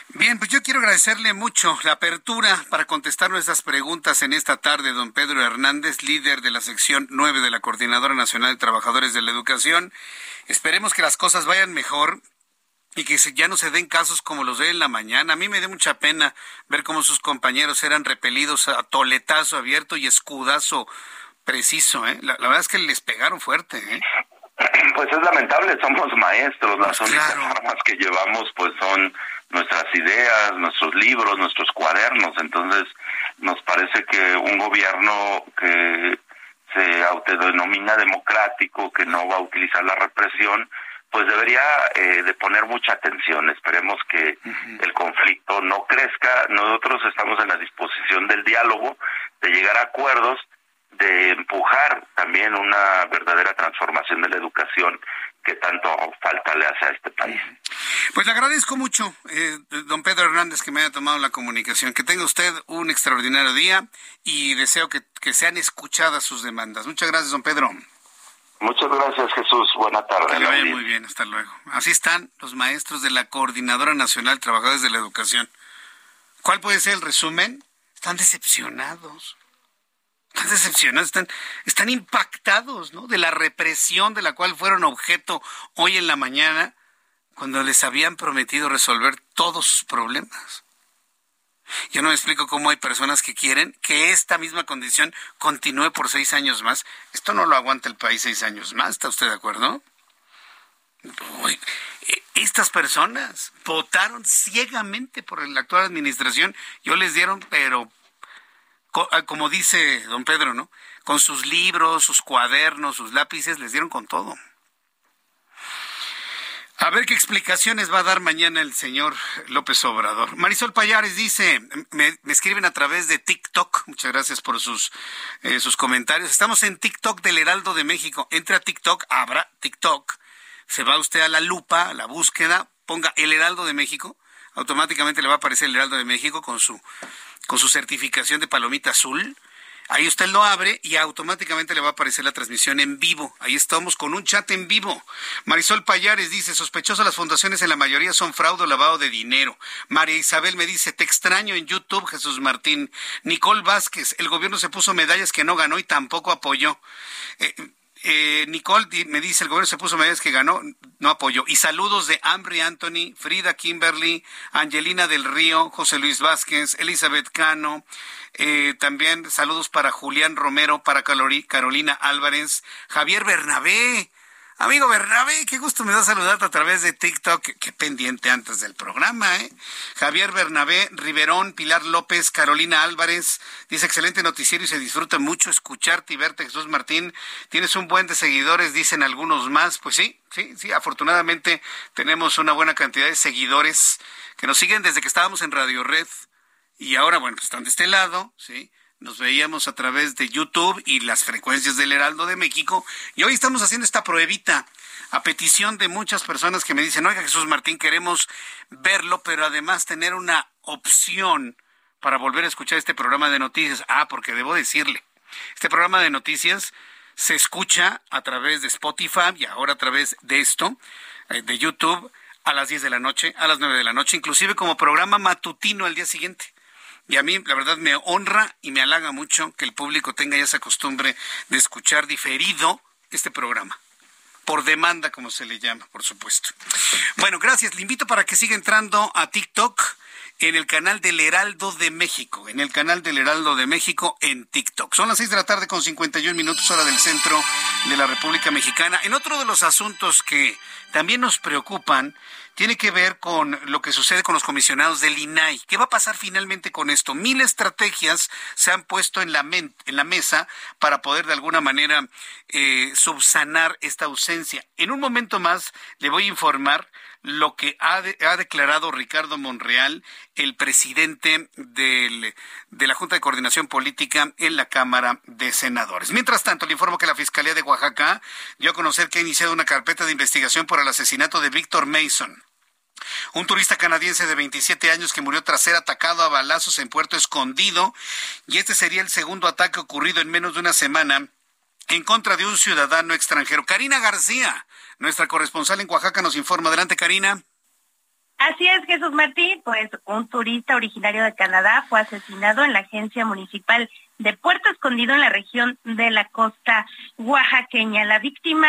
Bien, pues yo quiero agradecerle mucho la apertura para contestar nuestras preguntas en esta tarde, don Pedro Hernández, líder de la sección 9 de la Coordinadora Nacional de Trabajadores de la Educación. Esperemos que las cosas vayan mejor y que ya no se den casos como los de en la mañana. A mí me dio mucha pena ver cómo sus compañeros eran repelidos a toletazo abierto y escudazo preciso. ¿eh? La, verdad es que les pegaron fuerte. ¿eh? Pues es lamentable, somos maestros, las pues únicas armas que llevamos pues son nuestras ideas, nuestros libros, nuestros cuadernos. Entonces, nos parece que un gobierno que se autodenomina democrático, que no va a utilizar la represión, pues debería eh, de poner mucha atención. Esperemos que el conflicto no crezca. Nosotros estamos en la disposición del diálogo, de llegar a acuerdos, de empujar también una verdadera transformación de la educación que tanto falta le hace a este país. Pues le agradezco mucho, eh, don Pedro Hernández, que me haya tomado la comunicación. Que tenga usted un extraordinario día y deseo que, sean escuchadas sus demandas. Muchas gracias, don Pedro. Muchas gracias, Jesús. Buena tarde. Que le vaya muy bien, hasta luego. Así están los maestros de la Coordinadora Nacional Trabajadores de la Educación. ¿Cuál puede ser el resumen? Están decepcionados. Están decepcionados, están, están impactados, ¿no? De la represión de la cual fueron objeto hoy en la mañana cuando les habían prometido resolver todos sus problemas. Yo no me explico cómo hay personas que quieren que esta misma condición continúe por seis años más. Esto no lo aguanta el país seis años más, ¿está usted de acuerdo? E, estas personas votaron ciegamente por la actual administración. Yo les dieron, pero como dice don Pedro, ¿no? Con sus libros, sus cuadernos, sus lápices, les dieron con todo. A ver qué explicaciones va a dar mañana el señor López Obrador. Marisol Payares dice, me, escriben a través de TikTok, muchas gracias por sus, eh, sus comentarios. Estamos en TikTok del Heraldo de México. Entre a TikTok, abra TikTok, se va usted a la lupa, a la búsqueda, ponga el Heraldo de México, automáticamente le va a aparecer el Heraldo de México con su, con su certificación de palomita azul Ahí usted lo abre y automáticamente le va a aparecer la transmisión en vivo. Ahí estamos con un chat en vivo. Marisol Payares dice, sospechoso las fundaciones en la mayoría son fraude o lavado de dinero. María Isabel me dice, te extraño en YouTube, Jesús Martín. Nicole Vázquez, el gobierno se puso medallas que no ganó y tampoco apoyó. Eh, eh, Nicole me dice, el gobierno se puso medallas que ganó, no apoyó. Y saludos de Ambry Anthony, Frida Kimberly, Angelina del Río, José Luis Vázquez, Elizabeth Cano, eh, también saludos para Julián Romero, para Carolina Álvarez, Javier Bernabé. Amigo Bernabé, qué gusto me da saludarte a través de TikTok. Qué, pendiente antes del programa, ¿eh? Javier Bernabé, Riverón, Pilar López, Carolina Álvarez. Dice excelente noticiero y se disfruta mucho escucharte y verte, Jesús Martín. Tienes un buen de seguidores, dicen algunos más. Pues sí, sí, sí, afortunadamente tenemos una buena cantidad de seguidores que nos siguen desde que estábamos en Radio Red y ahora, bueno, están de este lado, ¿sí? Nos veíamos a través de YouTube y las frecuencias del Heraldo de México. Y hoy estamos haciendo esta pruebita a petición de muchas personas que me dicen, oiga Jesús Martín, queremos verlo, pero además tener una opción para volver a escuchar este programa de noticias. Ah, porque debo decirle, este programa de noticias se escucha a través de Spotify y ahora a través de esto, eh, de YouTube, a las 10 de la noche, a las 9 de la noche, inclusive como programa matutino al día siguiente. Y a mí, la verdad, me honra y me halaga mucho que el público tenga ya esa costumbre de escuchar diferido este programa. Por demanda, como se le llama, por supuesto. Bueno, gracias. Le invito para que siga entrando a TikTok en el canal del Heraldo de México, en el canal del Heraldo de México en TikTok. Son las seis de la tarde con 51 minutos hora del centro de la República Mexicana. En otro de los asuntos que también nos preocupan tiene que ver con lo que sucede con los comisionados del INAI. ¿Qué va a pasar finalmente con esto? Mil estrategias se han puesto en la, en la mesa para poder de alguna manera eh, subsanar esta ausencia. En un momento más le voy a informar lo que ha, ha declarado Ricardo Monreal, el presidente de la Junta de Coordinación Política en la Cámara de Senadores. Mientras tanto, le informo que la Fiscalía de Oaxaca dio a conocer que ha iniciado una carpeta de investigación por el asesinato de Víctor Mason. Un turista canadiense de 27 años que murió tras ser atacado a balazos en Puerto Escondido y este sería el segundo ataque ocurrido en menos de una semana en contra de un ciudadano extranjero. Karina García, nuestra corresponsal en Oaxaca, nos informa. Adelante, Karina. Así es, Jesús Martín, pues un turista originario de Canadá fue asesinado en la agencia municipal de Puerto Escondido en la región de la costa oaxaqueña. La víctima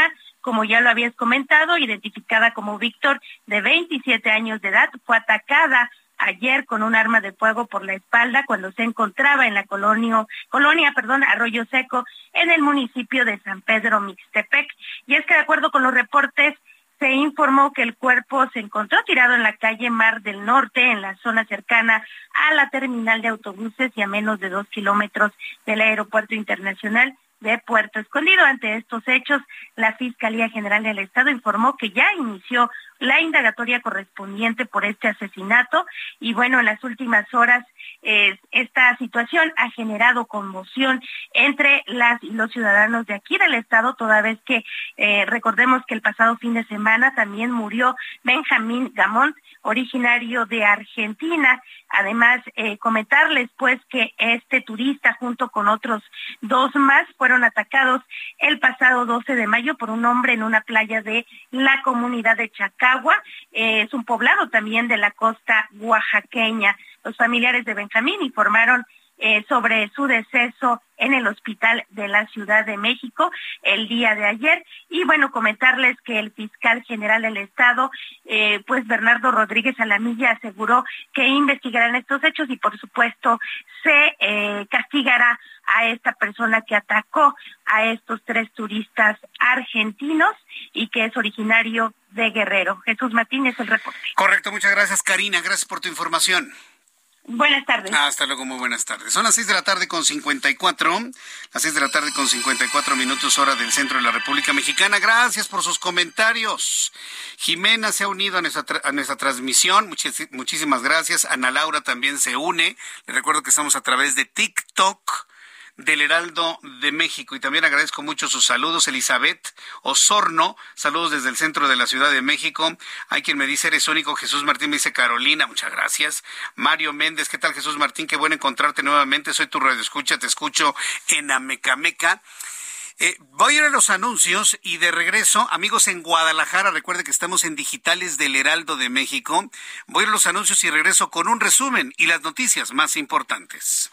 como ya lo habías comentado, identificada como Víctor, de 27 años de edad, fue atacada ayer con un arma de fuego por la espalda cuando se encontraba en la colonia, colonia perdón, Arroyo Seco, en el municipio de San Pedro Mixtepec. Y es que de acuerdo con los reportes, se informó que el cuerpo se encontró tirado en la calle Mar del Norte, en la zona cercana a la terminal de autobuses y a menos de dos kilómetros del aeropuerto internacional de Puerto Escondido. Ante estos hechos, la Fiscalía General del Estado informó que ya inició la indagatoria correspondiente por este asesinato y bueno, en las últimas horas eh, esta situación ha generado conmoción entre las y los ciudadanos de aquí del estado, toda vez que eh, recordemos que el pasado fin de semana también murió Benjamín Gamón, originario de Argentina. Además, eh, comentarles pues que este turista junto con otros dos más fueron atacados el pasado 12 de mayo por un hombre en una playa de la comunidad de Chacagua. Es un poblado también de la costa oaxaqueña. Los familiares de Benjamín informaron eh, sobre su deceso en el hospital de la Ciudad de México el día de ayer. Y bueno, comentarles que el fiscal general del Estado, eh, pues Bernardo Rodríguez Alamilla, aseguró que investigarán estos hechos y por supuesto se eh, castigará a esta persona que atacó a estos tres turistas argentinos y que es originario de Guerrero. Jesús Martínez, el reporte. Correcto, muchas gracias Karina, gracias por tu información. Buenas tardes. Hasta luego, muy buenas tardes. Son las seis de la tarde con 54, las seis de la tarde con 54 minutos hora del centro de la República Mexicana. Gracias por sus comentarios. Jimena se ha unido a nuestra, a nuestra transmisión. muchísimas gracias. Ana Laura también se une. Le recuerdo que estamos a través de TikTok del Heraldo de México. Y también agradezco mucho sus saludos, Elizabeth Osorno. Saludos desde el centro de la Ciudad de México. Hay quien me dice, eres único. Jesús Martín me dice Carolina, muchas gracias. Mario Méndez, ¿qué tal Jesús Martín? Qué bueno encontrarte nuevamente. Soy tu radio escucha, te escucho en Amecameca. Eh, voy a ir a los anuncios y de regreso, amigos en Guadalajara, recuerde que estamos en digitales del Heraldo de México. Voy a ir a los anuncios y regreso con un resumen y las noticias más importantes.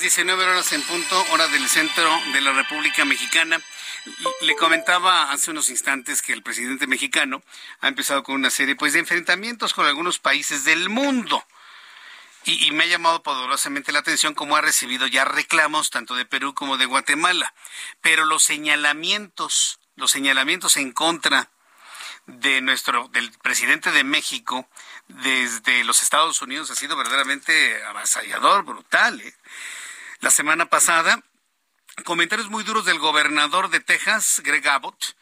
Las 19 horas en punto, hora del centro de la República Mexicana. Le comentaba hace unos instantes que el presidente mexicano ha empezado con una serie pues, de enfrentamientos con algunos países del mundo. Y, y, me ha llamado poderosamente la atención cómo ha recibido ya reclamos tanto de Perú como de Guatemala. Pero los señalamientos, los señalamientos en contra de nuestro, del presidente de México, desde los Estados Unidos ha sido verdaderamente avasallador, brutal. ¿eh? La semana pasada, comentarios muy duros del gobernador de Texas, Greg Abbott,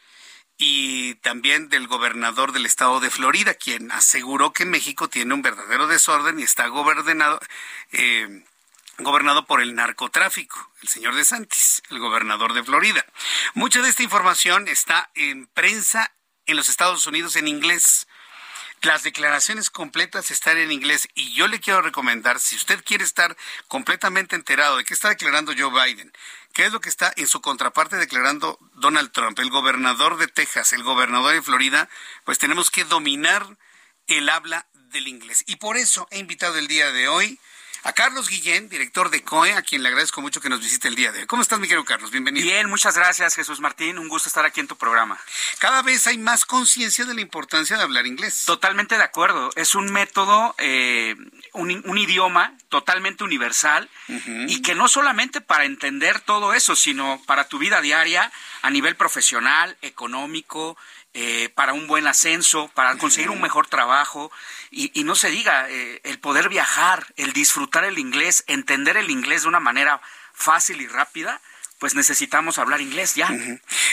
y también del gobernador del estado de Florida, quien aseguró que México tiene un verdadero desorden y está gobernado, eh, gobernado por el narcotráfico, el señor de Santis, el gobernador de Florida. Mucha de esta información está en prensa en los Estados Unidos en inglés. Las declaraciones completas están en inglés y yo le quiero recomendar, si usted quiere estar completamente enterado de qué está declarando Joe Biden, qué es lo que está en su contraparte declarando Donald Trump, el gobernador de Texas, el gobernador de Florida, pues tenemos que dominar el habla del inglés. Y por eso he invitado el día de hoy a Carlos Guillén, director de COE, a quien le agradezco mucho que nos visite el día de hoy. ¿Cómo estás, mi querido Carlos? Bienvenido. Bien, muchas gracias, Jesús Martín. Un gusto estar aquí en tu programa. Cada vez hay más conciencia de la importancia de hablar inglés. Totalmente de acuerdo. Es un método, eh, un, idioma totalmente universal y que no solamente para entender todo eso, sino para tu vida diaria a nivel profesional, económico, eh, para un buen ascenso, para conseguir un mejor trabajo y, no se diga, eh, el poder viajar, el disfrutar el inglés, entender el inglés de una manera fácil y rápida, pues necesitamos hablar inglés ya.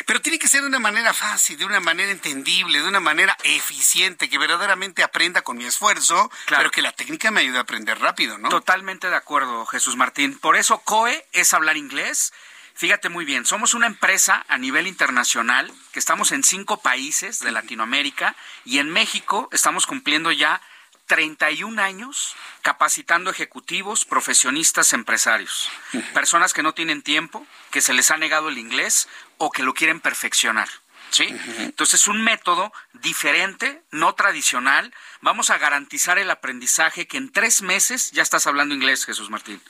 Pero tiene que ser de una manera fácil, de una manera entendible, de una manera eficiente, que verdaderamente aprenda con mi esfuerzo, pero que la técnica me ayude a aprender rápido, ¿no? Totalmente de acuerdo, Jesús Martín. Por eso COE es hablar inglés Fíjate muy bien, somos una empresa a nivel internacional que estamos en cinco países de Latinoamérica y en México estamos cumpliendo ya 31 años capacitando ejecutivos, profesionistas, empresarios, personas que no tienen tiempo, que se les ha negado el inglés o que lo quieren perfeccionar. ¿sí? Entonces es un método diferente, no tradicional. Vamos a garantizar el aprendizaje que en tres meses ya estás hablando inglés, Jesús Martín.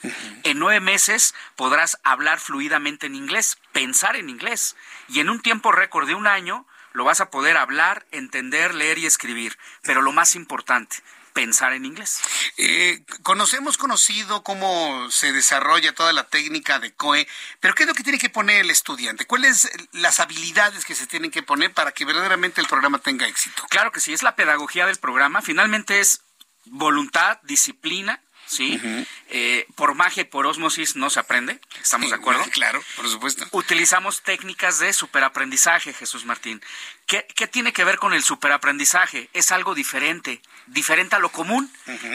En nueve meses podrás hablar fluidamente en inglés, pensar en inglés. Y en un tiempo récord de un año lo vas a poder hablar, entender, leer y escribir. Pero lo más importante, pensar en inglés. Eh, conocemos conocido cómo se desarrolla toda la técnica de COE, pero ¿qué es lo que tiene que poner el estudiante? ¿Cuáles las habilidades que se tienen que poner para que verdaderamente el programa tenga éxito? Claro que sí, es la pedagogía del programa. Finalmente es voluntad, disciplina, ¿sí? Eh, por magia y por osmosis no se aprende, ¿estamos de acuerdo? Claro, por supuesto. Utilizamos técnicas de superaprendizaje, Jesús Martín. ¿Qué, tiene que ver con el superaprendizaje? Es algo diferente, diferente a lo común.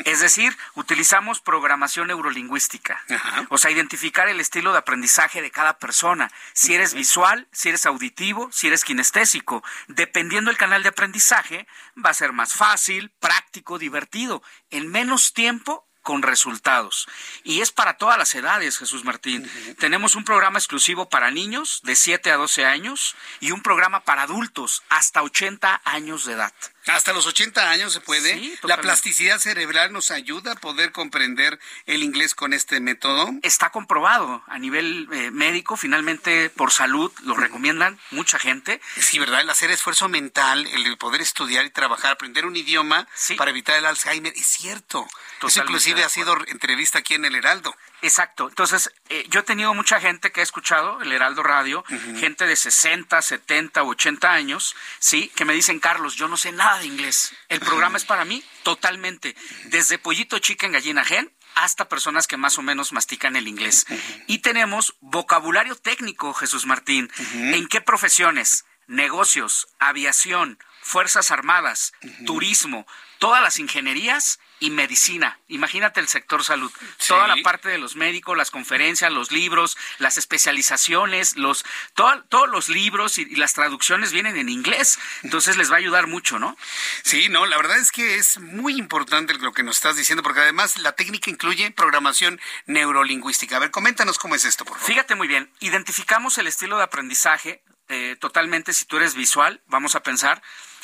Es decir, utilizamos programación neurolingüística. O sea, identificar el estilo de aprendizaje de cada persona. Si eres visual, si eres auditivo, si eres kinestésico. Dependiendo del canal de aprendizaje, va a ser más fácil, práctico, divertido. En menos tiempo con resultados. Y es para todas las edades, Jesús Martín. Tenemos un programa exclusivo para niños de 7 a 12 años y un programa para adultos hasta 80 años de edad. Hasta los 80 años se puede. la plasticidad cerebral nos ayuda a poder comprender el inglés con este método. Está comprobado a nivel eh, médico, finalmente por salud lo recomiendan mucha gente. Sí, ¿verdad? El hacer esfuerzo mental, el poder estudiar y trabajar, aprender un idioma para evitar el Alzheimer, es cierto. Eso inclusive ha sido entrevista aquí en el Heraldo. Exacto. Entonces, eh, yo he tenido mucha gente que ha escuchado el Heraldo Radio, gente de 60, 70, 80 años, sí, que me dicen, Carlos, yo no sé nada de inglés. El programa es para mí totalmente, desde pollito chicken gallina gen hasta personas que más o menos mastican el inglés. Y tenemos vocabulario técnico, Jesús Martín. ¿En qué profesiones? Negocios, aviación, Fuerzas Armadas, turismo, todas las ingenierías y medicina. Imagínate el sector salud. Toda la parte de los médicos, las conferencias, los libros, las especializaciones, los todos los libros y, las traducciones vienen en inglés. Entonces les va a ayudar mucho, ¿no? Sí, no, la verdad es que es muy importante lo que nos estás diciendo, porque además la técnica incluye programación neurolingüística. A ver, coméntanos cómo es esto, por favor. Fíjate muy bien. Identificamos el estilo de aprendizaje eh, totalmente, si tú eres visual, vamos a pensar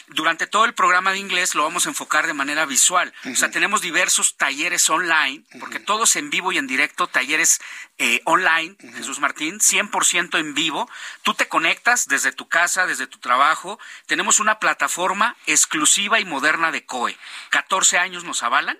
durante todo el programa de inglés lo vamos a enfocar de manera visual. O sea, tenemos diversos talleres online, porque todos en vivo y en directo, talleres eh, online, Jesús Martín, 100% en vivo. Tú te conectas desde tu casa, desde tu trabajo. Tenemos una plataforma exclusiva y moderna de COE. 14 años nos avalan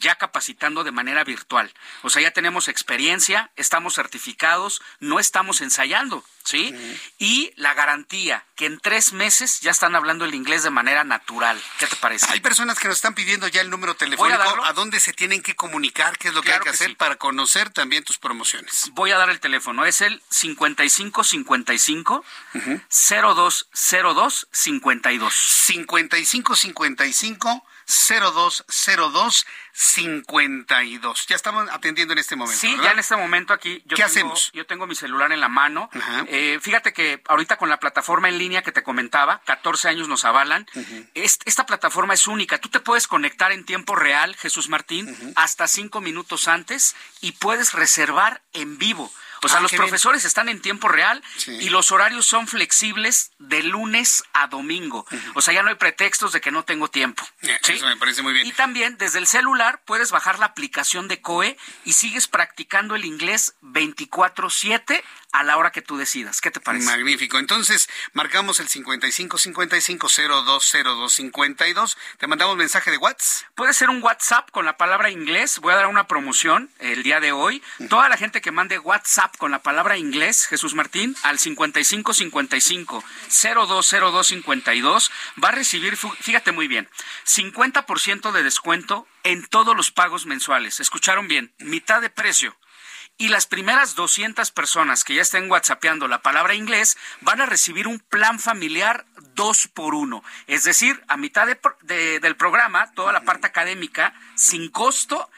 ya capacitando de manera virtual. O sea, ya tenemos experiencia, estamos certificados, no estamos ensayando, ¿sí? Y la garantía que en tres meses ya están hablando el inglés de manera natural. ¿Qué te parece? Hay personas que nos están pidiendo ya el número telefónico, a, dónde se tienen que comunicar, qué es lo que hay que, hacer para conocer también tus promociones. Voy a dar el teléfono, es el 5555 0202 52. 5555 0202 52. Ya estamos atendiendo en este momento. Sí, ya en este momento aquí. Yo ¿Qué tengo, hacemos? Yo tengo mi celular en la mano. Eh, fíjate que ahorita con la plataforma en línea que te comentaba, 14 años nos avalan. esta plataforma es única. Tú te puedes conectar en tiempo real, Jesús Martín, hasta cinco minutos antes y puedes reservar en vivo. O sea, ah, los profesores están en tiempo real y los horarios son flexibles de lunes a domingo. O sea, ya no hay pretextos de que no tengo tiempo. Eso me parece muy bien. Y también desde el celular puedes bajar la aplicación de COE y sigues practicando el inglés 24/7 a la hora que tú decidas. ¿Qué te parece? Magnífico. Entonces, marcamos el 5555020252. Te mandamos mensaje de WhatsApp. Puede ser un WhatsApp con la palabra inglés. Voy a dar una promoción el día de hoy. Toda la gente que mande WhatsApp con la palabra inglés, Jesús Martín, al 5555020252 va a recibir, fíjate muy bien, 50% de descuento en todos los pagos mensuales. Escucharon bien, mitad de precio y las primeras 200 personas que ya estén whatsappeando la palabra inglés van a recibir un plan familiar dos por uno. Es decir, a mitad del programa, toda la parte académica sin costo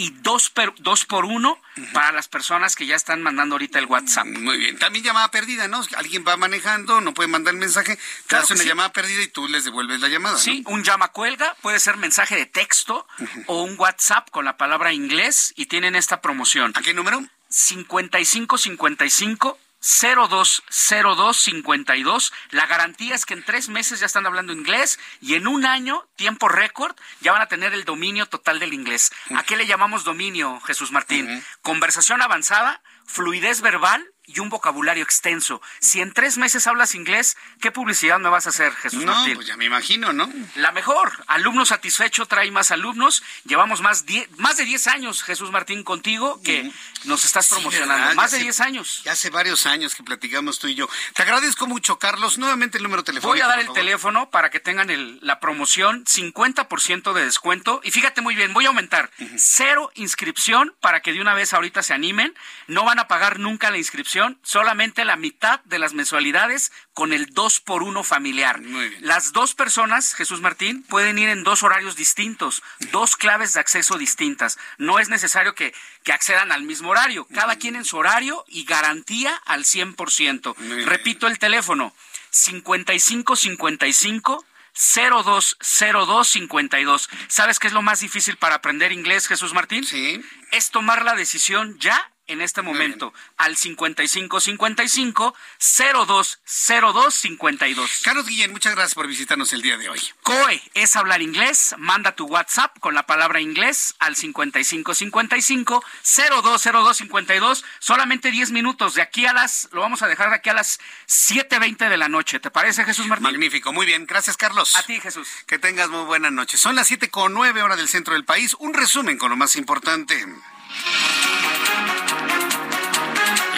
y dos, dos por uno para las personas que ya están mandando ahorita el WhatsApp. Muy bien. También llamada perdida, ¿no? Alguien va manejando, no puede mandar el mensaje, te hace una llamada perdida y tú les devuelves la llamada. Sí, un llama cuelga, puede ser mensaje de texto o un WhatsApp con la palabra inglés y tienen esta promoción. ¿A qué número? 5555 020252. La garantía es que en tres meses ya están hablando inglés y en un año, tiempo récord, ya van a tener el dominio total del inglés. ¿A qué le llamamos dominio, Jesús Martín? Conversación avanzada, fluidez verbal y un vocabulario extenso. Si en tres meses hablas inglés, ¿qué publicidad me vas a hacer, Jesús no, Martín? pues ya me imagino, ¿no? La mejor. Alumno satisfecho trae más alumnos. Llevamos más, más de 10 años, Jesús Martín, contigo, que nos estás promocionando. más de 10 años. Ya hace varios años que platicamos tú y yo. Te agradezco mucho, Carlos. Nuevamente el número telefónico. Voy a dar el teléfono para que tengan el, la promoción, 50% de descuento. Y fíjate muy bien, voy a aumentar cero inscripción para que de una vez ahorita se animen. No van a pagar nunca la inscripción, solamente la mitad de las mensualidades con el 2 por 1 familiar. Las dos personas, Jesús Martín, pueden ir en dos horarios distintos, dos claves de acceso distintas. No es necesario que, que accedan al mismo horario, cada quien en su horario y garantía al 100%. Repito el teléfono, 5555 020252. ¿Sabes qué es lo más difícil para aprender inglés, Jesús Martín? Sí. Es tomar la decisión ya en este momento al 5555 020252. Carlos Guillén, muchas gracias por visitarnos el día de hoy. COE es hablar inglés. Manda tu WhatsApp con la palabra inglés al 5555 020252. Solamente 10 minutos. De aquí a las, lo vamos a dejar de aquí a las 7.20 de la noche. ¿Te parece, Jesús Martín? Magnífico, muy bien. Gracias, Carlos. A ti, Jesús. Que tengas muy buena noche. Son las 7 con 9 horas del centro del país. Un resumen con lo más importante.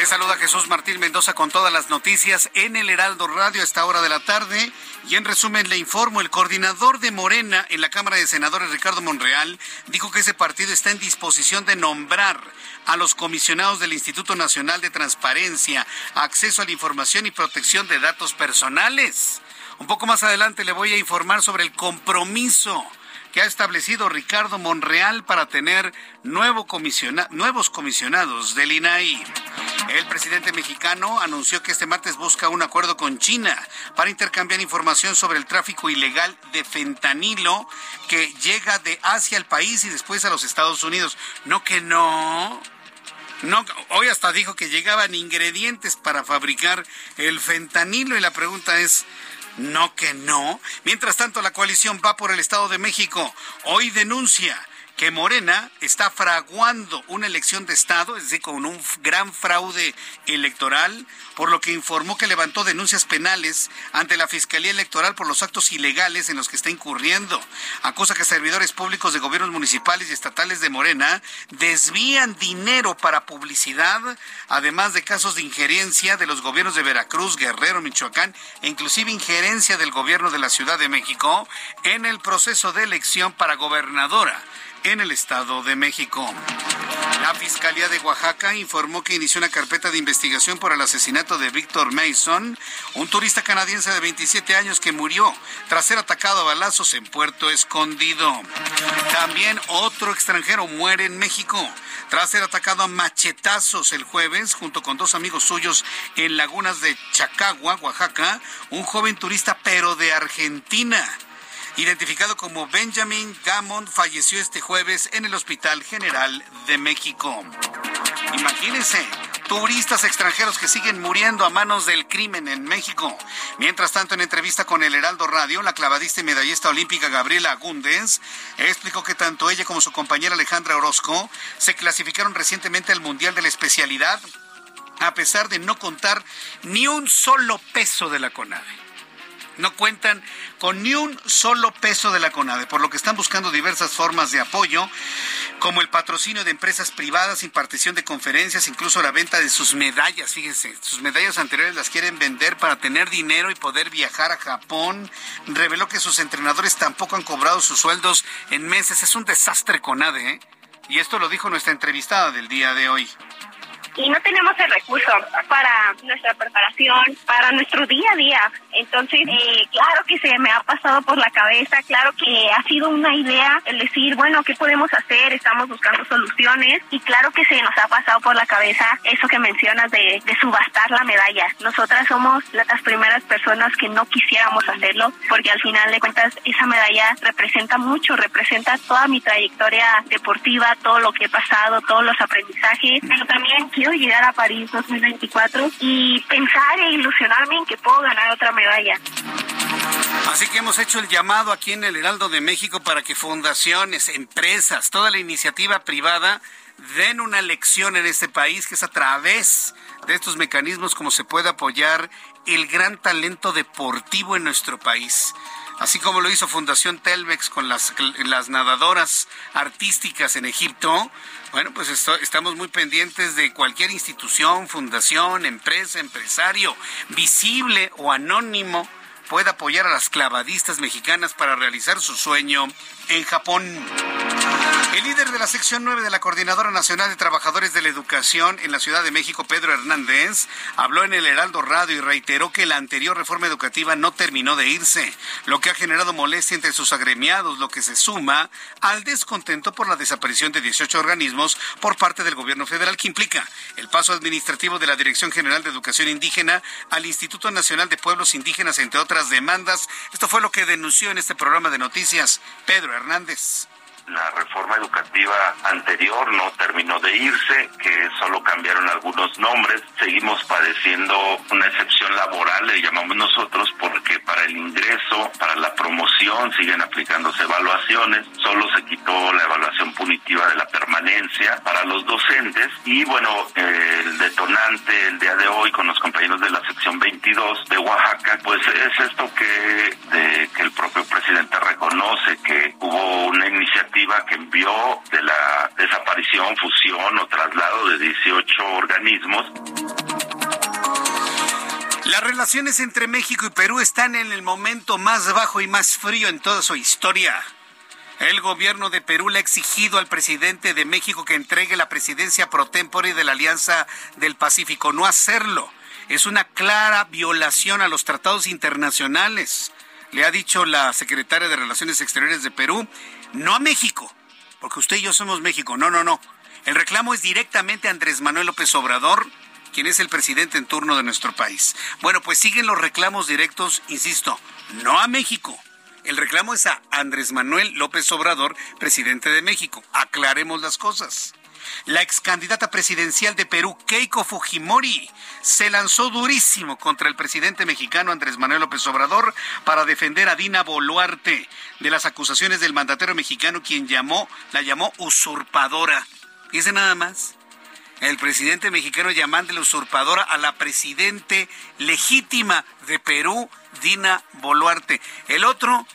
Le saluda Jesús Martín Mendoza con todas las noticias en el Heraldo Radio a esta hora de la tarde. Y en resumen le informo, el coordinador de Morena en la Cámara de Senadores, Ricardo Monreal, dijo que ese partido está en disposición de nombrar a los comisionados del Instituto Nacional de Transparencia, Acceso a la Información y Protección de Datos Personales. Un poco más adelante le voy a informar sobre el compromiso que ha establecido Ricardo Monreal para tener nuevo comisiona nuevos comisionados del INAI. El presidente mexicano anunció que este martes busca un acuerdo con China para intercambiar información sobre el tráfico ilegal de fentanilo que llega de Asia al país y después a los Estados Unidos. No que no. No, hoy hasta dijo que llegaban ingredientes para fabricar el fentanilo y la pregunta es, no que no. Mientras tanto, la coalición va por el Estado de México. Hoy denuncia que Morena está fraguando una elección de Estado, es decir, con un gran fraude electoral, por lo que informó que levantó denuncias penales ante la Fiscalía Electoral por los actos ilegales en los que está incurriendo. Acusa que servidores públicos de gobiernos municipales y estatales de Morena desvían dinero para publicidad, además de casos de injerencia de los gobiernos de Veracruz, Guerrero, Michoacán e inclusive injerencia del gobierno de la Ciudad de México en el proceso de elección para gobernadora en el Estado de México. La Fiscalía de Oaxaca informó que inició una carpeta de investigación por el asesinato de Víctor Mason, un turista canadiense de 27 años que murió tras ser atacado a balazos en Puerto Escondido. También otro extranjero muere en México tras ser atacado a machetazos el jueves junto con dos amigos suyos en lagunas de Chacagua, Oaxaca, un joven turista pero de Argentina identificado como Benjamin Gammon, falleció este jueves en el Hospital General de México. Imagínense, turistas extranjeros que siguen muriendo a manos del crimen en México. Mientras tanto, en entrevista con el Heraldo Radio, la clavadista y medallista olímpica Gabriela Agúndez explicó que tanto ella como su compañera Alejandra Orozco se clasificaron recientemente al Mundial de la Especialidad a pesar de no contar ni un solo peso de la CONADE no cuentan con ni un solo peso de la CONADE, por lo que están buscando diversas formas de apoyo, como el patrocinio de empresas privadas, impartición de conferencias, incluso la venta de sus medallas. Fíjense, sus medallas anteriores las quieren vender para tener dinero y poder viajar a Japón. Reveló que sus entrenadores tampoco han cobrado sus sueldos en meses. Es un desastre CONADE, ¿eh? Y esto lo dijo nuestra entrevistada del día de hoy y no tenemos el recurso para nuestra preparación, para nuestro día a día. Entonces, eh, claro que se me ha pasado por la cabeza, claro que ha sido una idea el decir, bueno, ¿qué podemos hacer? Estamos buscando soluciones y claro que se nos ha pasado por la cabeza eso que mencionas de, de subastar la medalla. Nosotras somos las primeras personas que no quisiéramos hacerlo porque al final de cuentas esa medalla representa mucho, representa toda mi trayectoria deportiva, todo lo que he pasado, todos los aprendizajes, pero también quiero llegar a París 2024 y pensar e ilusionarme en que puedo ganar otra medalla. Así que hemos hecho el llamado aquí en el Heraldo de México para que fundaciones, empresas, toda la iniciativa privada den una lección en este país que es a través de estos mecanismos como se puede apoyar el gran talento deportivo en nuestro país. Así como lo hizo Fundación Telmex con las, las nadadoras artísticas en Egipto, bueno, pues estamos muy pendientes de cualquier institución, fundación, empresa, empresario, visible o anónimo, pueda apoyar a las clavadistas mexicanas para realizar su sueño en Japón. El líder de la sección 9 de la Coordinadora Nacional de Trabajadores de la Educación en la Ciudad de México, Pedro Hernández, habló en el Heraldo Radio y reiteró que la anterior reforma educativa no terminó de irse, lo que ha generado molestia entre sus agremiados, lo que se suma al descontento por la desaparición de 18 organismos por parte del gobierno federal, que implica el paso administrativo de la Dirección General de Educación Indígena al Instituto Nacional de Pueblos Indígenas, entre otras demandas. Esto fue lo que denunció en este programa de noticias Pedro Hernández la reforma educativa anterior no terminó de irse, que solo cambiaron algunos nombres. Seguimos padeciendo una excepción laboral, le llamamos nosotros, porque para el ingreso, para la promoción, siguen aplicándose evaluaciones. Solo se quitó la evaluación punitiva de la permanencia para los docentes. Y bueno, el detonante el día de hoy con los compañeros de la sección 22 de Oaxaca, pues es esto que, de, que el propio presidente reconoce que hubo una iniciativa que envió de la desaparición, fusión o traslado de 18 organismos. Las relaciones entre México y Perú están en el momento más bajo y más frío en toda su historia. El gobierno de Perú le ha exigido al presidente de México que entregue la presidencia pro tempore de la Alianza del Pacífico. No hacerlo es una clara violación a los tratados internacionales, le ha dicho la secretaria de Relaciones Exteriores de Perú no a México, porque usted y yo somos México, no, no, no. El reclamo es directamente a Andrés Manuel López Obrador, quien es el presidente en turno de nuestro país. Bueno, pues siguen los reclamos directos, insisto, no a México. El reclamo es a Andrés Manuel López Obrador, presidente de México. Aclaremos las cosas. La ex candidata presidencial de Perú, Keiko Fujimori, se lanzó durísimo contra el presidente mexicano Andrés Manuel López Obrador para defender a Dina Boluarte de las acusaciones del mandatero mexicano quien llamó, la llamó usurpadora. ¿Y ese nada más? El presidente mexicano llamándole usurpadora a la presidente legítima de Perú, Dina Boluarte. El otro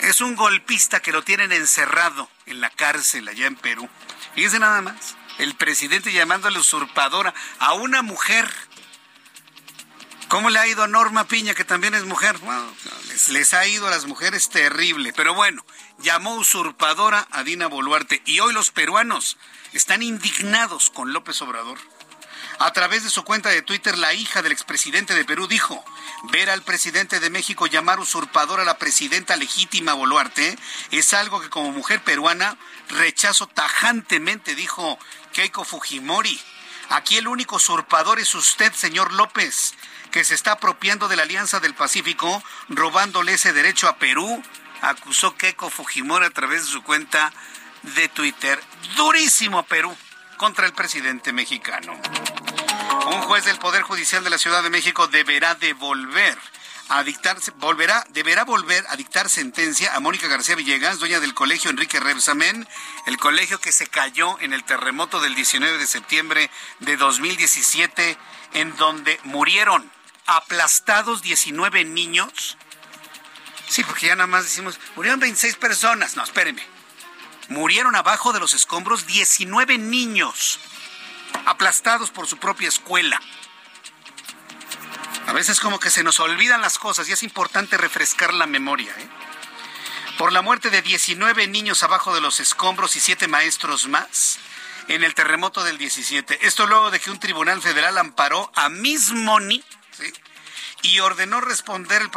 es un golpista que lo tienen encerrado en la cárcel allá en Perú. Fíjense nada más. El presidente llamándole usurpadora a una mujer. ¿Cómo le ha ido a Norma Piña, que también es mujer? les, ha ido a las mujeres terrible. Pero bueno, llamó usurpadora a Dina Boluarte. Y hoy los peruanos están indignados con López Obrador. A través de su cuenta de Twitter, la hija del expresidente de Perú dijo, ver al presidente de México llamar usurpador a la presidenta legítima Boluarte es algo que como mujer peruana rechazo tajantemente, dijo Keiko Fujimori. Aquí el único usurpador es usted, señor López, que se está apropiando de la Alianza del Pacífico, robándole ese derecho a Perú, acusó Keiko Fujimori a través de su cuenta de Twitter. Durísimo Perú contra el presidente mexicano. Un juez del Poder Judicial de la Ciudad de México deberá devolver a volverá, deberá volver a dictar sentencia a Mónica García Villegas, dueña del colegio Enrique Rebsamen, el colegio que se cayó en el terremoto del 19 de septiembre de 2017, en donde murieron aplastados 19 niños. Sí, porque ya nada más decimos, murieron 26 personas. No, espérenme murieron abajo de los escombros 19 niños, aplastados por su propia escuela. A veces como que se nos olvidan las cosas y es importante refrescar la memoria. ¿eh? Por la muerte de 19 niños abajo de los escombros y 7 maestros más en el terremoto del 17. Esto luego de que un tribunal federal amparó a Miss ¿sí? Y ordenó responder el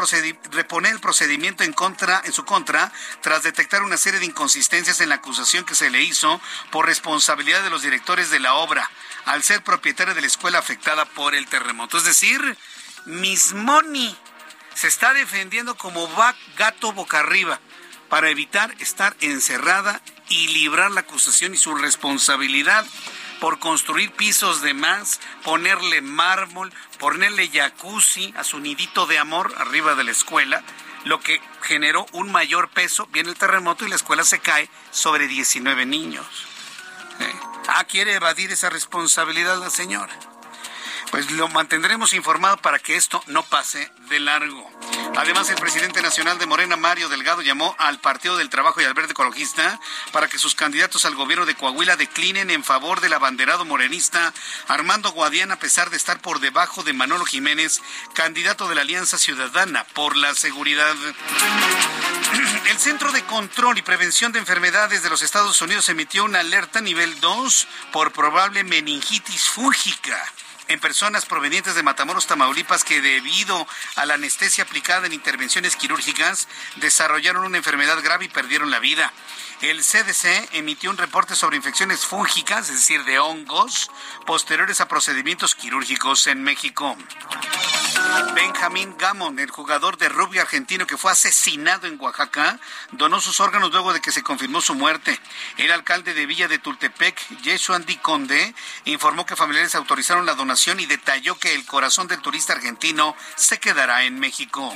reponer el procedimiento en contra en su contra tras detectar una serie de inconsistencias en la acusación que se le hizo por responsabilidad de los directores de la obra al ser propietario de la escuela afectada por el terremoto. Es decir, Miss Money se está defendiendo como va gato boca arriba para evitar estar encerrada y librar la acusación y su responsabilidad por construir pisos de más, ponerle mármol, ponerle jacuzzi a su nidito de amor arriba de la escuela, lo que generó un mayor peso. Viene el terremoto y la escuela se cae sobre 19 niños. Ah, quiere evadir esa responsabilidad la señora. pues lo mantendremos informado para que esto no pase de largo. Además, el presidente nacional de Morena, Mario Delgado, llamó al Partido del Trabajo y al Verde Ecologista para que sus candidatos al gobierno de Coahuila declinen en favor del abanderado morenista Armando Guadiana, a pesar de estar por debajo de Manolo Jiménez, candidato de la Alianza Ciudadana por la Seguridad. El Centro de Control y Prevención de Enfermedades de los Estados Unidos emitió una alerta nivel 2 por probable meningitis fúngica en personas provenientes de Matamoros, Tamaulipas, que debido a la anestesia aplicada en intervenciones quirúrgicas desarrollaron una enfermedad grave y perdieron la vida. El CDC emitió un reporte sobre infecciones fúngicas, es decir, de hongos, posteriores a procedimientos quirúrgicos en México. Benjamín Gamon, el jugador de rugby argentino que fue asesinado en Oaxaca, donó sus órganos luego de que se confirmó su muerte. El alcalde de Villa de Tultepec, Yesuan Di Conde, informó que familiares autorizaron la donación y detalló que el corazón del turista argentino se quedará en México.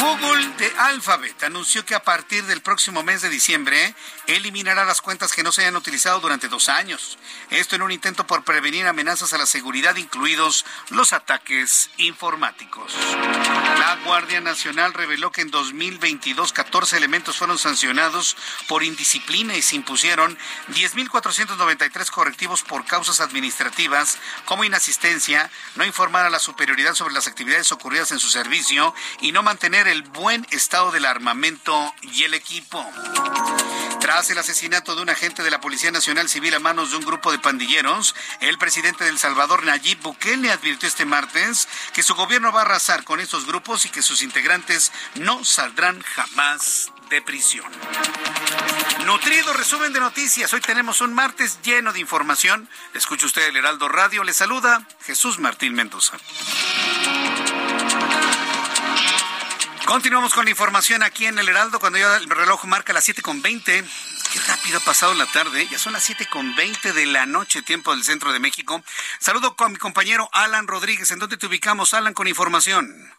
Google de Alphabet anunció que a partir del próximo mes de diciembre eliminará las cuentas que no se hayan utilizado durante dos años. Esto en un intento por prevenir amenazas a la seguridad, incluidos los ataques informáticos. La Guardia Nacional reveló que en 2022 14 elementos fueron sancionados por indisciplina y se impusieron 10.493 correctivos por causas administrativas como inasistencia, no informar a la superioridad sobre las actividades ocurridas en su servicio y no mantener el buen estado del armamento y el equipo. Tras el asesinato de un agente de la Policía Nacional Civil a manos de un grupo de pandilleros, el presidente de El Salvador, Nayib Bukele, advirtió este martes que su gobierno va a arrasar con estos grupos y que sus integrantes no saldrán jamás de prisión. Nutrido resumen de noticias. Hoy tenemos un martes lleno de información. Escucha usted el Heraldo Radio. Le saluda Jesús Martín Mendoza. Continuamos con la información aquí en el Heraldo cuando ya el reloj marca las 7 con 20. Qué rápido ha pasado la tarde. Ya son las 7 con 20 de la noche, tiempo del centro de México. Saludo con mi compañero Alan Rodríguez. ¿En dónde te ubicamos, Alan, con información?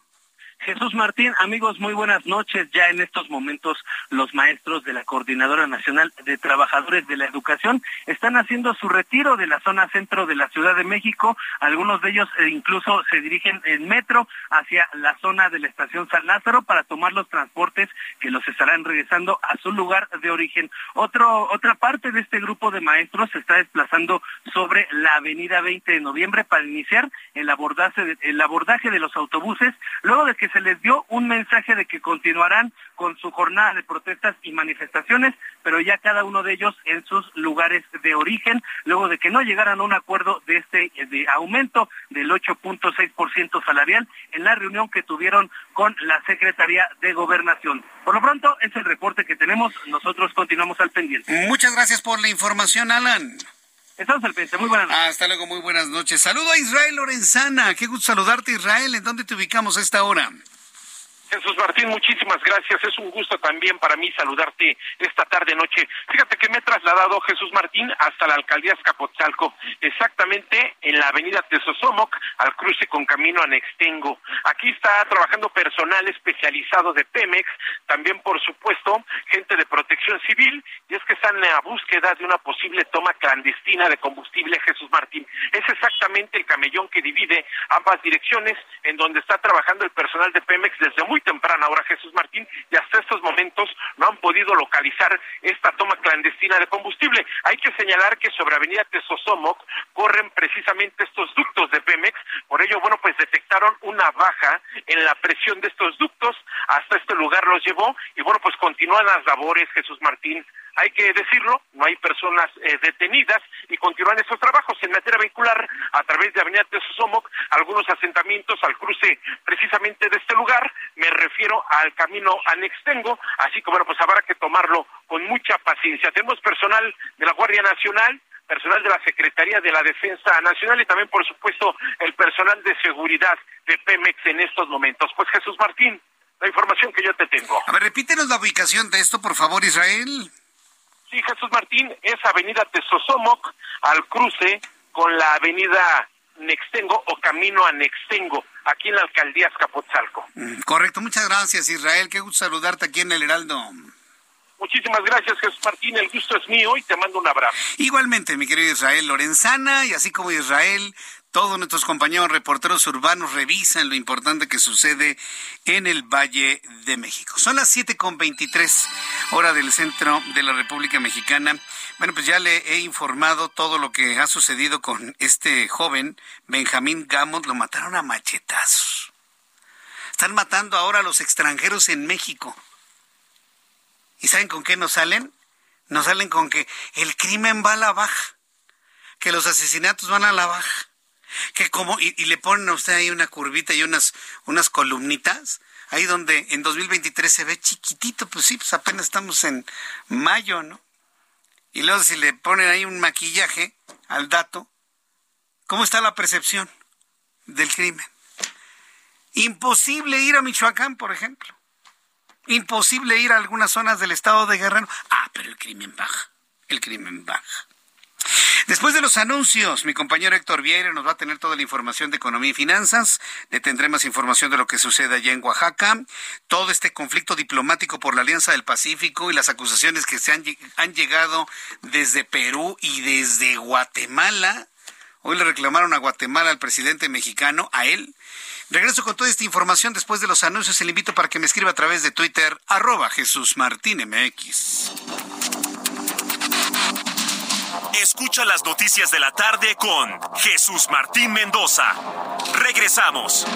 Jesús Martín, amigos, muy buenas noches. Ya en estos momentos los maestros de la Coordinadora Nacional de Trabajadores de la Educación están haciendo su retiro de la zona centro de la Ciudad de México. Algunos de ellos eh, incluso se dirigen en metro hacia la zona de la estación San Lázaro para tomar los transportes que los estarán regresando a su lugar de origen. Otra parte de este grupo de maestros se está desplazando sobre la avenida 20 de noviembre para iniciar el abordaje el abordaje de los autobuses luego de que se les dio un mensaje de que continuarán con su jornada de protestas y manifestaciones, pero ya cada uno de ellos en sus lugares de origen, luego de que no llegaran a un acuerdo de este de aumento del 8.6% salarial en la reunión que tuvieron con la Secretaría de Gobernación. Por lo pronto, es el reporte que tenemos. Nosotros continuamos al pendiente. Muchas gracias por la información, Alan. Estamos al. Muy buenas noches. Hasta luego, muy buenas noches. Saludo a Israel Lorenzana. Qué gusto saludarte, Israel. ¿En dónde te ubicamos a esta hora? Jesús Martín, muchísimas gracias. Es un gusto también para mí saludarte esta tarde noche. Fíjate que me he trasladado Jesús Martín hasta la alcaldía Escapotzalco, exactamente en la avenida Tesosomoc, al cruce con camino a Nextengo. Aquí está trabajando personal especializado de Pemex, también por supuesto gente de protección civil, y es que están en la búsqueda de una posible toma clandestina de combustible Jesús Martín. Es exactamente el camellón que divide ambas direcciones, en donde está trabajando el personal de Pemex desde muy temprana. Hora, Jesús Martín, y hasta estos momentos no han podido localizar esta toma clandestina de combustible. Hay que señalar que sobre Avenida Tesosomoc corren precisamente estos ductos de Pemex, por ello, bueno, pues detectaron una baja en la presión de estos ductos, hasta este lugar los llevó, y bueno, pues continúan las labores, Jesús Martín, hay que decirlo, no hay personas eh, detenidas y continúan estos trabajos en materia vehicular a través de Avenida Tesosomoc, algunos asentamientos al cruce precisamente de este lugar, me refiero al camino Anextengo, así que bueno, pues habrá que tomarlo con mucha paciencia. Tenemos personal de la Guardia Nacional, personal de la Secretaría de la Defensa Nacional y también, por supuesto, el personal de seguridad de Pemex en estos momentos. Pues Jesús Martín, la información que yo te tengo. A ver, repítenos la ubicación de esto, por favor, Israel. Sí, Jesús Martín, es Avenida Tesosomoc al cruce con la Avenida Nextengo o Camino a Nextengo, aquí en la Alcaldía Escapotzalco. Correcto, muchas gracias Israel, qué gusto saludarte aquí en el Heraldo. Muchísimas gracias, Jesús Martín. El gusto es mío y te mando un abrazo. Igualmente, mi querido Israel Lorenzana, y así como Israel, todos nuestros compañeros reporteros urbanos revisan lo importante que sucede en el Valle de México. Son las 7.23 hora del centro de la República Mexicana. Bueno, pues ya le he informado todo lo que ha sucedido con este joven, Benjamín Gamont. Lo mataron a machetazos. Están matando ahora a los extranjeros en México. ¿Y saben con qué nos salen? Nos salen con que el crimen va a la baja, que los asesinatos van a la baja que como, y, le ponen a usted ahí una curvita y unas, unas columnitas, ahí donde en 2023 se ve chiquitito, pues sí, pues apenas estamos en mayo, ¿no? Y luego si le ponen ahí un maquillaje al dato, ¿cómo está la percepción del crimen? Imposible ir a Michoacán, por ejemplo. Imposible ir a algunas zonas del estado de Guerrero. Ah, pero el crimen baja. El crimen baja. Después de los anuncios, mi compañero Héctor Vieira nos va a tener toda la información de economía y finanzas. Le tendré más información de lo que sucede allá en Oaxaca. Todo este conflicto diplomático por la Alianza del Pacífico y las acusaciones que se han, han llegado desde Perú y desde Guatemala. Hoy le reclamaron a Guatemala al presidente mexicano, a él. Regreso con toda esta información después de los anuncios. Le invito para que me escriba a través de Twitter, arroba Jesús Martín MX. Escucha las noticias de la tarde con Jesús Martín Mendoza. Regresamos.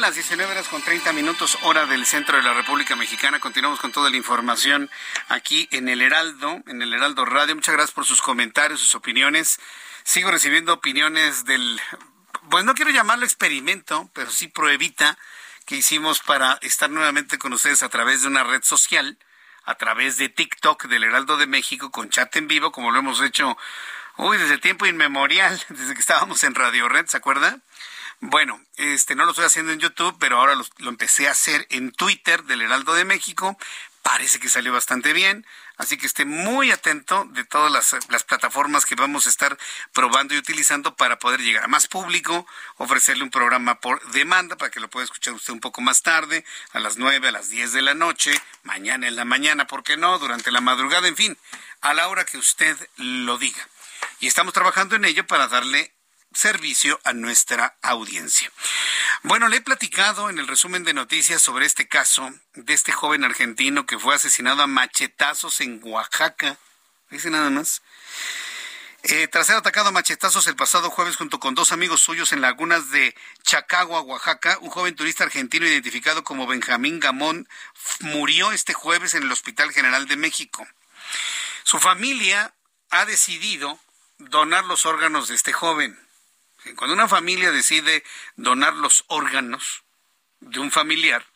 Las 19 horas con 30 minutos, hora del centro de la República Mexicana. Continuamos con toda la información aquí en el Heraldo, en el Heraldo Radio. Muchas gracias por sus comentarios, sus opiniones. Sigo recibiendo opiniones del, pues no quiero llamarlo experimento, pero sí pruebita que hicimos para estar nuevamente con ustedes a través de una red social, a través de TikTok del Heraldo de México, con chat en vivo, como lo hemos hecho, uy, desde tiempo inmemorial, desde que estábamos en Radio Red, ¿se acuerda? Bueno, este no lo estoy haciendo en YouTube, pero ahora lo, empecé a hacer en Twitter del Heraldo de México. Parece que salió bastante bien, así que esté muy atento de todas las, las, plataformas que vamos a estar probando y utilizando para poder llegar a más público, ofrecerle un programa por demanda para que lo pueda escuchar usted un poco más tarde, a las 9, a las 10 de la noche, mañana en la mañana, ¿por qué no? Durante la madrugada, en fin, a la hora que usted lo diga. Y estamos trabajando en ello para darle servicio a nuestra audiencia. Bueno, le he platicado en el resumen de noticias sobre este caso de este joven argentino que fue asesinado a machetazos en Oaxaca. Dice nada más. Eh, tras ser atacado a machetazos el pasado jueves junto con dos amigos suyos en lagunas de Chacagua, Oaxaca, un joven turista argentino identificado como Benjamín Gamón murió este jueves en el Hospital General de México. Su familia ha decidido donar los órganos de este joven. Cuando una familia decide donar los órganos de un familiar,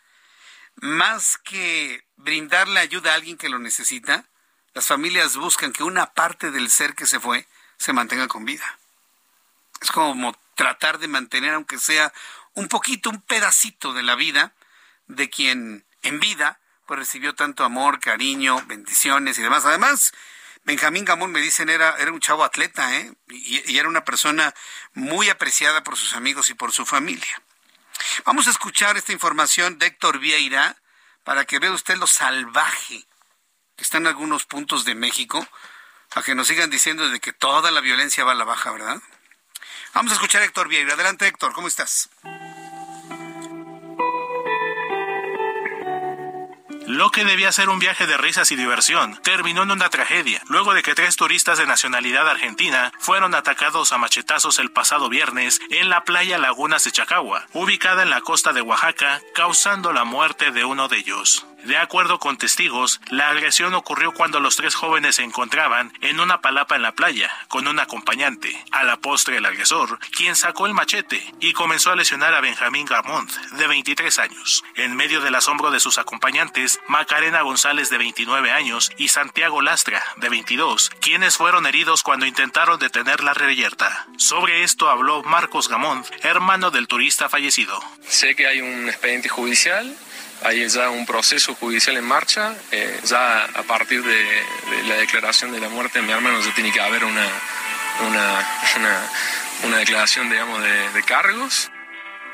más que brindarle ayuda a alguien que lo necesita, las familias buscan que una parte del ser que se fue se mantenga con vida. Es como tratar de mantener, aunque sea un poquito, un pedacito de la vida de quien en vida pues recibió tanto amor, cariño, bendiciones y demás. Además, Benjamín Gamón, me dicen, era, era un chavo atleta, ¿eh? Y, y, era una persona muy apreciada por sus amigos y por su familia. Vamos a escuchar esta información de Héctor Vieira para que vea usted lo salvaje que está en algunos puntos de México, a que nos sigan diciendo de que toda la violencia va a la baja, ¿verdad? Vamos a escuchar a Héctor Vieira. Adelante, Héctor, ¿cómo estás? Lo que debía ser un viaje de risas y diversión terminó en una tragedia, luego de que tres turistas de nacionalidad argentina fueron atacados a machetazos el pasado viernes en la playa Lagunas de Chacagua, ubicada en la costa de Oaxaca, causando la muerte de uno de ellos. De acuerdo con testigos, la agresión ocurrió cuando los tres jóvenes se encontraban en una palapa en la playa con un acompañante. A la postre el agresor, quien sacó el machete y comenzó a lesionar a Benjamín Garmont, de 23 años. En medio del asombro de sus acompañantes, Macarena González de 29 años y Santiago Lastra de 22, quienes fueron heridos cuando intentaron detener la reyerta. Sobre esto habló Marcos Gamón, hermano del turista fallecido. Sé que hay un expediente judicial hay ya un proceso judicial en marcha. Eh, ya a partir de, la declaración de la muerte de mi hermano ya tiene que haber una, una, declaración, digamos, de cargos.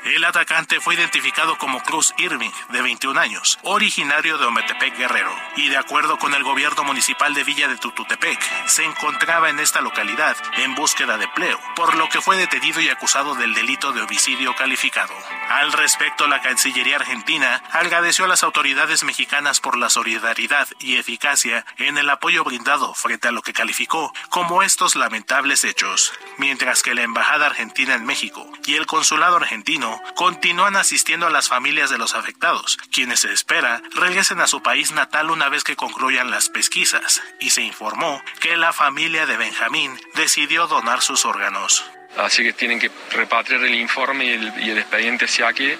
El atacante fue identificado como Cruz Irving, de 21 años, originario de Ometepec Guerrero, y de acuerdo con el gobierno municipal de Villa de Tututepec, se encontraba en esta localidad en búsqueda de empleo, por lo que fue detenido y acusado del delito de homicidio calificado. Al respecto, la Cancillería Argentina agradeció a las autoridades mexicanas por la solidaridad y eficacia en el apoyo brindado frente a lo que calificó como estos lamentables hechos, mientras que la Embajada Argentina en México y el Consulado Argentino continúan asistiendo a las familias de los afectados, quienes se espera regresen a su país natal una vez que concluyan las pesquisas, y se informó que la familia de Benjamín decidió donar sus órganos. Así que tienen que repatriar el informe y el, expediente hacia aquí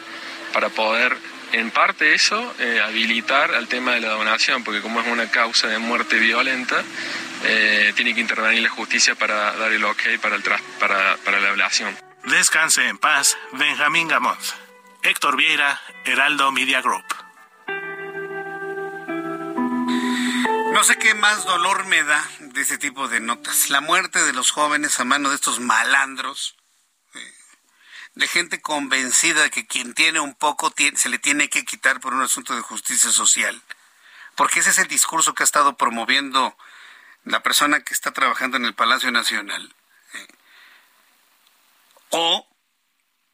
para poder en parte eso, eh, habilitar al tema de la donación, porque como es una causa de muerte violenta, eh, tiene que intervenir la justicia para dar el ok para, el para, para la ablación. Descanse en paz, Benjamín Gamot. Héctor Vieira, Heraldo Media Group. No sé qué más dolor me da de ese tipo de notas. La muerte de los jóvenes a mano de estos malandros, eh, de gente convencida de que quien tiene un poco se le tiene que quitar por un asunto de justicia social. Porque ese es el discurso que ha estado promoviendo la persona que está trabajando en el Palacio Nacional o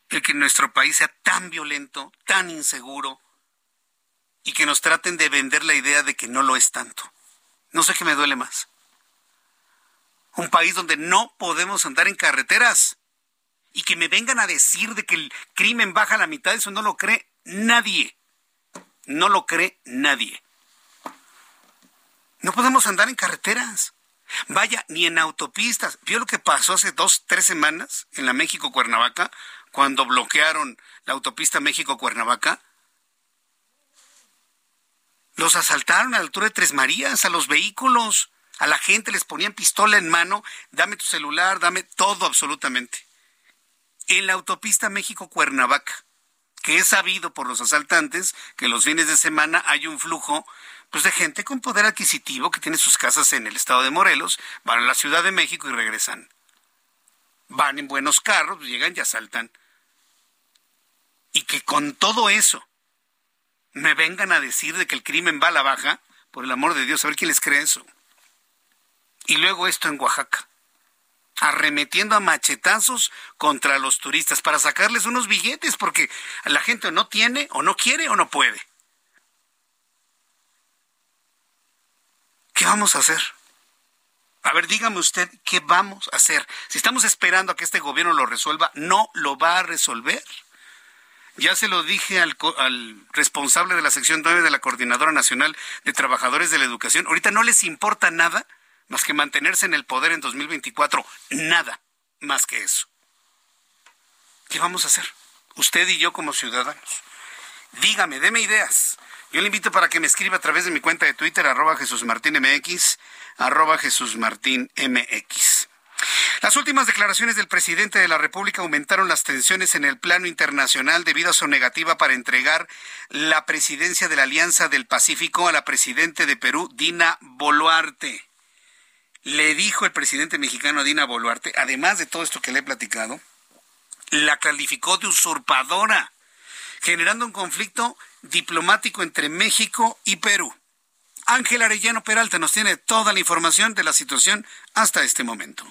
el que nuestro país sea tan violento, tan inseguro y que nos traten de vender la idea de que no lo es tanto. No sé qué me duele más. Un país donde no podemos andar en carreteras y que me vengan a decir de que el crimen baja a la mitad, eso no lo cree nadie. No lo cree nadie. No podemos andar en carreteras. Vaya, ni en autopistas. ¿Vio lo que pasó hace dos, tres semanas en la México-Cuernavaca, cuando bloquearon la autopista México-Cuernavaca? Los asaltaron a la altura de Tres Marías, a los vehículos, a la gente les ponían pistola en mano, dame tu celular, dame todo absolutamente. En la autopista México-Cuernavaca, que es sabido por los asaltantes que los fines de semana hay un flujo pues de gente con poder adquisitivo que tiene sus casas en el estado de Morelos, van a la Ciudad de México y regresan. Van en buenos carros, llegan y asaltan. Y que con todo eso me vengan a decir de que el crimen va a la baja, por el amor de Dios, a ver quién les cree eso. Y luego esto en Oaxaca, arremetiendo a machetazos contra los turistas para sacarles unos billetes, porque la gente no tiene, o no quiere, o no puede. ¿Qué vamos a hacer? A ver, dígame usted, ¿qué vamos a hacer? Si estamos esperando a que este gobierno lo resuelva, no lo va a resolver. Ya se lo dije al, responsable de la sección 9 de la Coordinadora Nacional de Trabajadores de la Educación. Ahorita no les importa nada más que mantenerse en el poder en 2024. Nada más que eso. ¿Qué vamos a hacer? Usted y yo como ciudadanos. Dígame, deme ideas. Yo le invito para que me escriba a través de mi cuenta de Twitter, arroba Jesús Martín MX, arroba Jesús Martín MX. Las últimas declaraciones del presidente de la República aumentaron las tensiones en el plano internacional debido a su negativa para entregar la presidencia de la Alianza del Pacífico a la presidente de Perú, Dina Boluarte. Le dijo el presidente mexicano a Dina Boluarte, además de todo esto que le he platicado, la calificó de usurpadora, generando un conflicto diplomático entre México y Perú. Ángel Arellano Peralta nos tiene toda la información de la situación hasta este momento.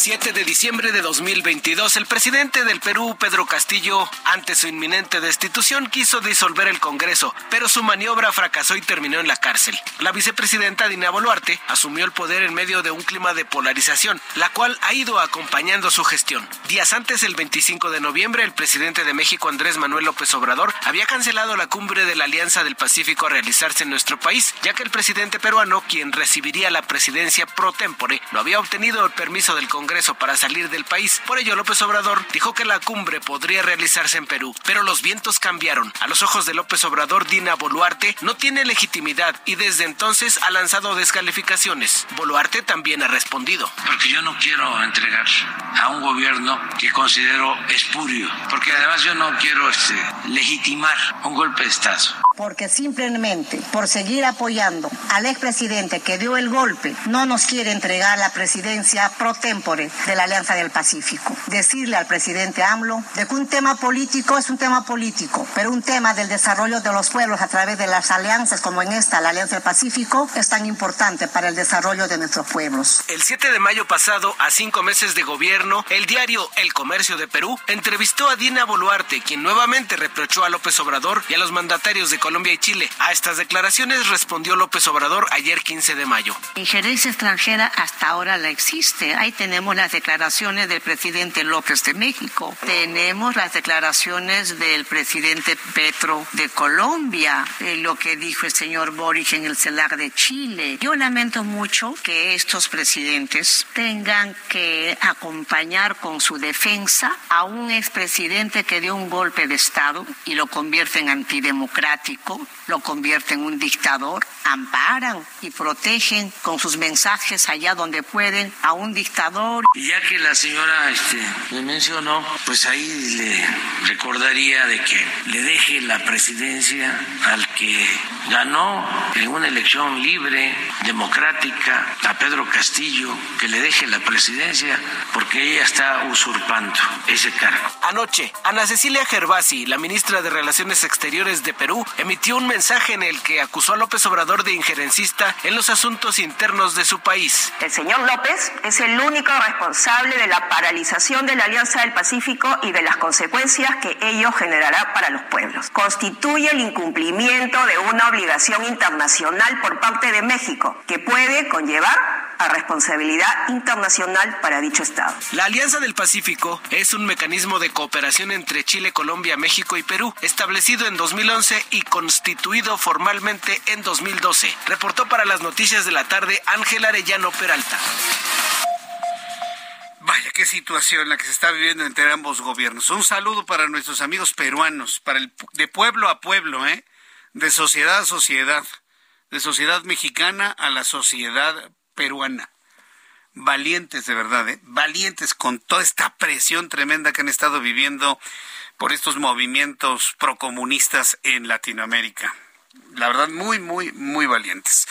7 de diciembre de 2022, el presidente del Perú, Pedro Castillo, ante su inminente destitución, quiso disolver el Congreso, pero su maniobra fracasó y terminó en la cárcel. La vicepresidenta Dina Boluarte asumió el poder en medio de un clima de polarización, la cual ha ido acompañando su gestión. Días antes, el 25 de noviembre, el presidente de México, Andrés Manuel López Obrador, había cancelado la cumbre de la Alianza del Pacífico a realizarse en nuestro país, ya que el presidente peruano, quien recibiría la presidencia pro tempore, no había obtenido el permiso del Congreso Congreso para salir del país. Por ello, López Obrador dijo que la cumbre podría realizarse en Perú, pero los vientos cambiaron. A los ojos de López Obrador, Dina Boluarte no tiene legitimidad y desde entonces ha lanzado descalificaciones. Boluarte también ha respondido. Porque yo no quiero entregar a un gobierno que considero espurio, porque además yo no quiero este, legitimar un golpe de Estado. Porque simplemente por seguir apoyando al expresidente que dio el golpe, no nos quiere entregar la presidencia pro tempore de la Alianza del Pacífico. Decirle al presidente AMLO de que un tema político es un tema político, pero un tema del desarrollo de los pueblos a través de las alianzas como en esta, la Alianza del Pacífico, es tan importante para el desarrollo de nuestros pueblos. El 7 de mayo pasado, a cinco meses de gobierno, el diario El Comercio de Perú entrevistó a Dina Boluarte, quien nuevamente reprochó a López Obrador y a los mandatarios de Colombia y Chile. A estas declaraciones respondió López Obrador ayer 15 de mayo. Injerencia extranjera hasta ahora la existe. Ahí tenemos las declaraciones del presidente López de México. Tenemos las declaraciones del presidente Petro de Colombia, eh, lo que dijo el señor Boric en el CELAC de Chile. Yo lamento mucho que estos presidentes tengan que acompañar con su defensa a un expresidente que dio un golpe de Estado y lo convierte en antidemocrático, lo convierte en un dictador, amparan y protegen con sus mensajes allá donde pueden a un dictador. Y ya que la señora este, le mencionó, pues ahí le recordaría de que le deje la presidencia al que ganó en una elección libre, democrática, a Pedro Castillo, que le deje la presidencia porque ella está usurpando ese cargo. Anoche, Ana Cecilia Gervasi, la ministra de Relaciones Exteriores de Perú, emitió un mensaje en el que acusó a López Obrador de injerencista en los asuntos internos de su país. El señor López es el único responsable de la paralización de la Alianza del Pacífico y de las consecuencias que ello generará para los pueblos. Constituye el incumplimiento de una obligación internacional por parte de México que puede conllevar a responsabilidad internacional para dicho Estado. La Alianza del Pacífico es un mecanismo de cooperación entre Chile, Colombia, México y Perú, establecido en 2011 y constituido formalmente en 2012. Reportó para las noticias de la tarde Ángel Arellano Peralta. Vaya, qué situación la que se está viviendo entre ambos gobiernos. Un saludo para nuestros amigos peruanos, para el de pueblo a pueblo, ¿eh? De sociedad a sociedad, de sociedad mexicana a la sociedad peruana. Valientes de verdad, ¿eh? valientes con toda esta presión tremenda que han estado viviendo por estos movimientos procomunistas en Latinoamérica. La verdad, muy, muy, muy valientes.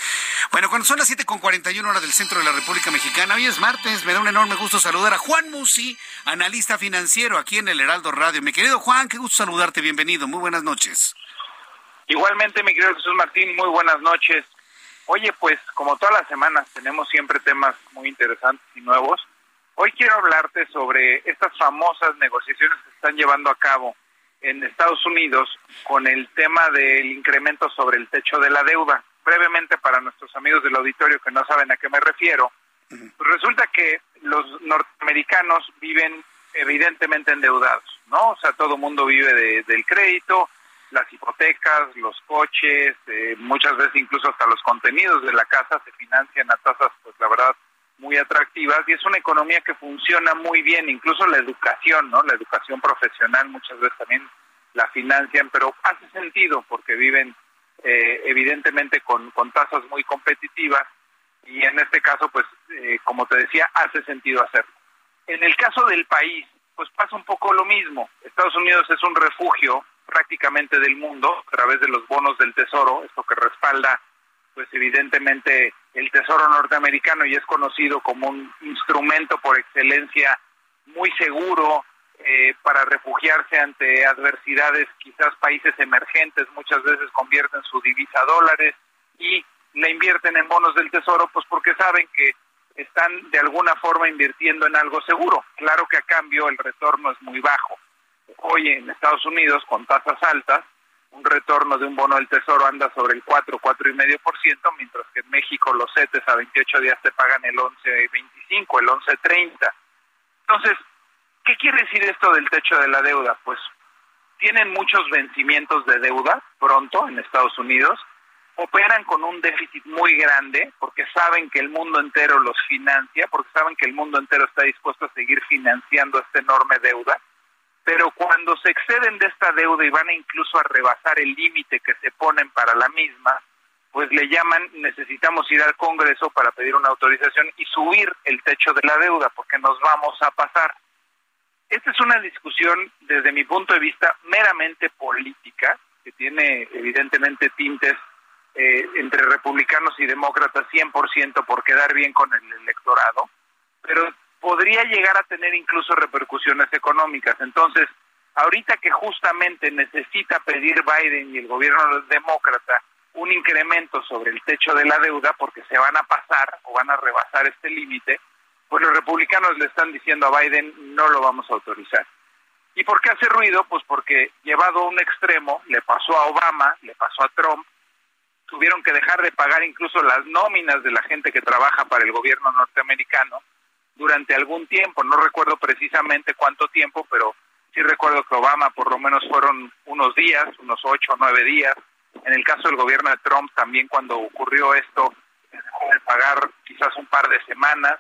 Bueno, cuando son las 7.41 horas del centro de la República Mexicana, hoy es martes, me da un enorme gusto saludar a Juan Musi, analista financiero aquí en el Heraldo Radio. Mi querido Juan, qué gusto saludarte, bienvenido, muy buenas noches. Igualmente, mi querido Jesús Martín, muy buenas noches. Oye, pues como todas las semanas tenemos siempre temas muy interesantes y nuevos. Hoy quiero hablarte sobre estas famosas negociaciones que se están llevando a cabo en Estados Unidos con el tema del incremento sobre el techo de la deuda. Brevemente para nuestros amigos del auditorio que no saben a qué me refiero, pues resulta que los norteamericanos viven evidentemente endeudados, ¿no? O sea, todo el mundo vive de, del crédito, las hipotecas, los coches, eh, muchas veces incluso hasta los contenidos de la casa se financian a tasas, pues la verdad, muy atractivas y es una economía que funciona muy bien, incluso la educación, ¿no? La educación profesional muchas veces también la financian, pero hace sentido porque viven eh, evidentemente con, con tasas muy competitivas y en este caso, pues, eh, como te decía, hace sentido hacerlo. En el caso del país, pues pasa un poco lo mismo. Estados Unidos es un refugio prácticamente del mundo a través de los bonos del tesoro, esto que respalda pues evidentemente el tesoro norteamericano y es conocido como un instrumento por excelencia muy seguro eh, para refugiarse ante adversidades, quizás países emergentes muchas veces convierten su divisa a dólares y la invierten en bonos del tesoro pues porque saben que están de alguna forma invirtiendo en algo seguro. Claro que a cambio el retorno es muy bajo hoy en Estados Unidos con tasas altas, un retorno de un bono del tesoro anda sobre el 4, 4,5%, mientras que en México los CETES a 28 días te pagan el 11,25, el 11,30. Entonces, ¿qué quiere decir esto del techo de la deuda? Pues tienen muchos vencimientos de deuda pronto en Estados Unidos, operan con un déficit muy grande porque saben que el mundo entero los financia, porque saben que el mundo entero está dispuesto a seguir financiando esta enorme deuda, pero cuando se exceden de esta deuda y van incluso a rebasar el límite que se ponen para la misma, pues le llaman necesitamos ir al Congreso para pedir una autorización y subir el techo de la deuda porque nos vamos a pasar. Esta es una discusión desde mi punto de vista meramente política, que tiene evidentemente tintes eh, entre republicanos y demócratas 100% por quedar bien con el electorado, pero podría llegar a tener incluso repercusiones económicas. Entonces, ahorita que justamente necesita pedir Biden y el gobierno demócrata un incremento sobre el techo de la deuda porque se van a pasar o van a rebasar este límite, pues los republicanos le están diciendo a Biden no lo vamos a autorizar. ¿Y por qué hace ruido? Pues porque llevado a un extremo, le pasó a Obama, le pasó a Trump, tuvieron que dejar de pagar incluso las nóminas de la gente que trabaja para el gobierno norteamericano durante algún tiempo, no recuerdo precisamente cuánto tiempo, pero sí recuerdo que Obama por lo menos fueron unos días, unos ocho o nueve días. En el caso del gobierno de Trump también cuando ocurrió esto, dejó de pagar quizás un par de semanas.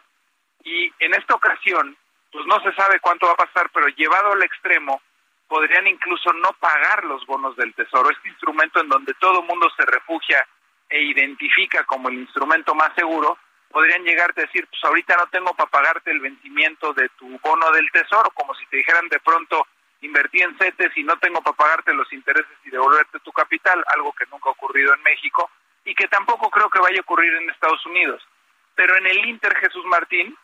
Y en esta ocasión, pues no se sabe cuánto va a pasar, pero llevado al extremo, podrían incluso no pagar los bonos del Tesoro, este instrumento en donde todo mundo se refugia e identifica como el instrumento más seguro, podrían llegarte a decir, pues ahorita no tengo para pagarte el vencimiento de tu bono del Tesoro, como si te dijeran de pronto, invertí en CETES y no tengo para pagarte los intereses y devolverte tu capital, algo que nunca ha ocurrido en México y que tampoco creo que vaya a ocurrir en Estados Unidos. Pero en el Inter Jesús Martín,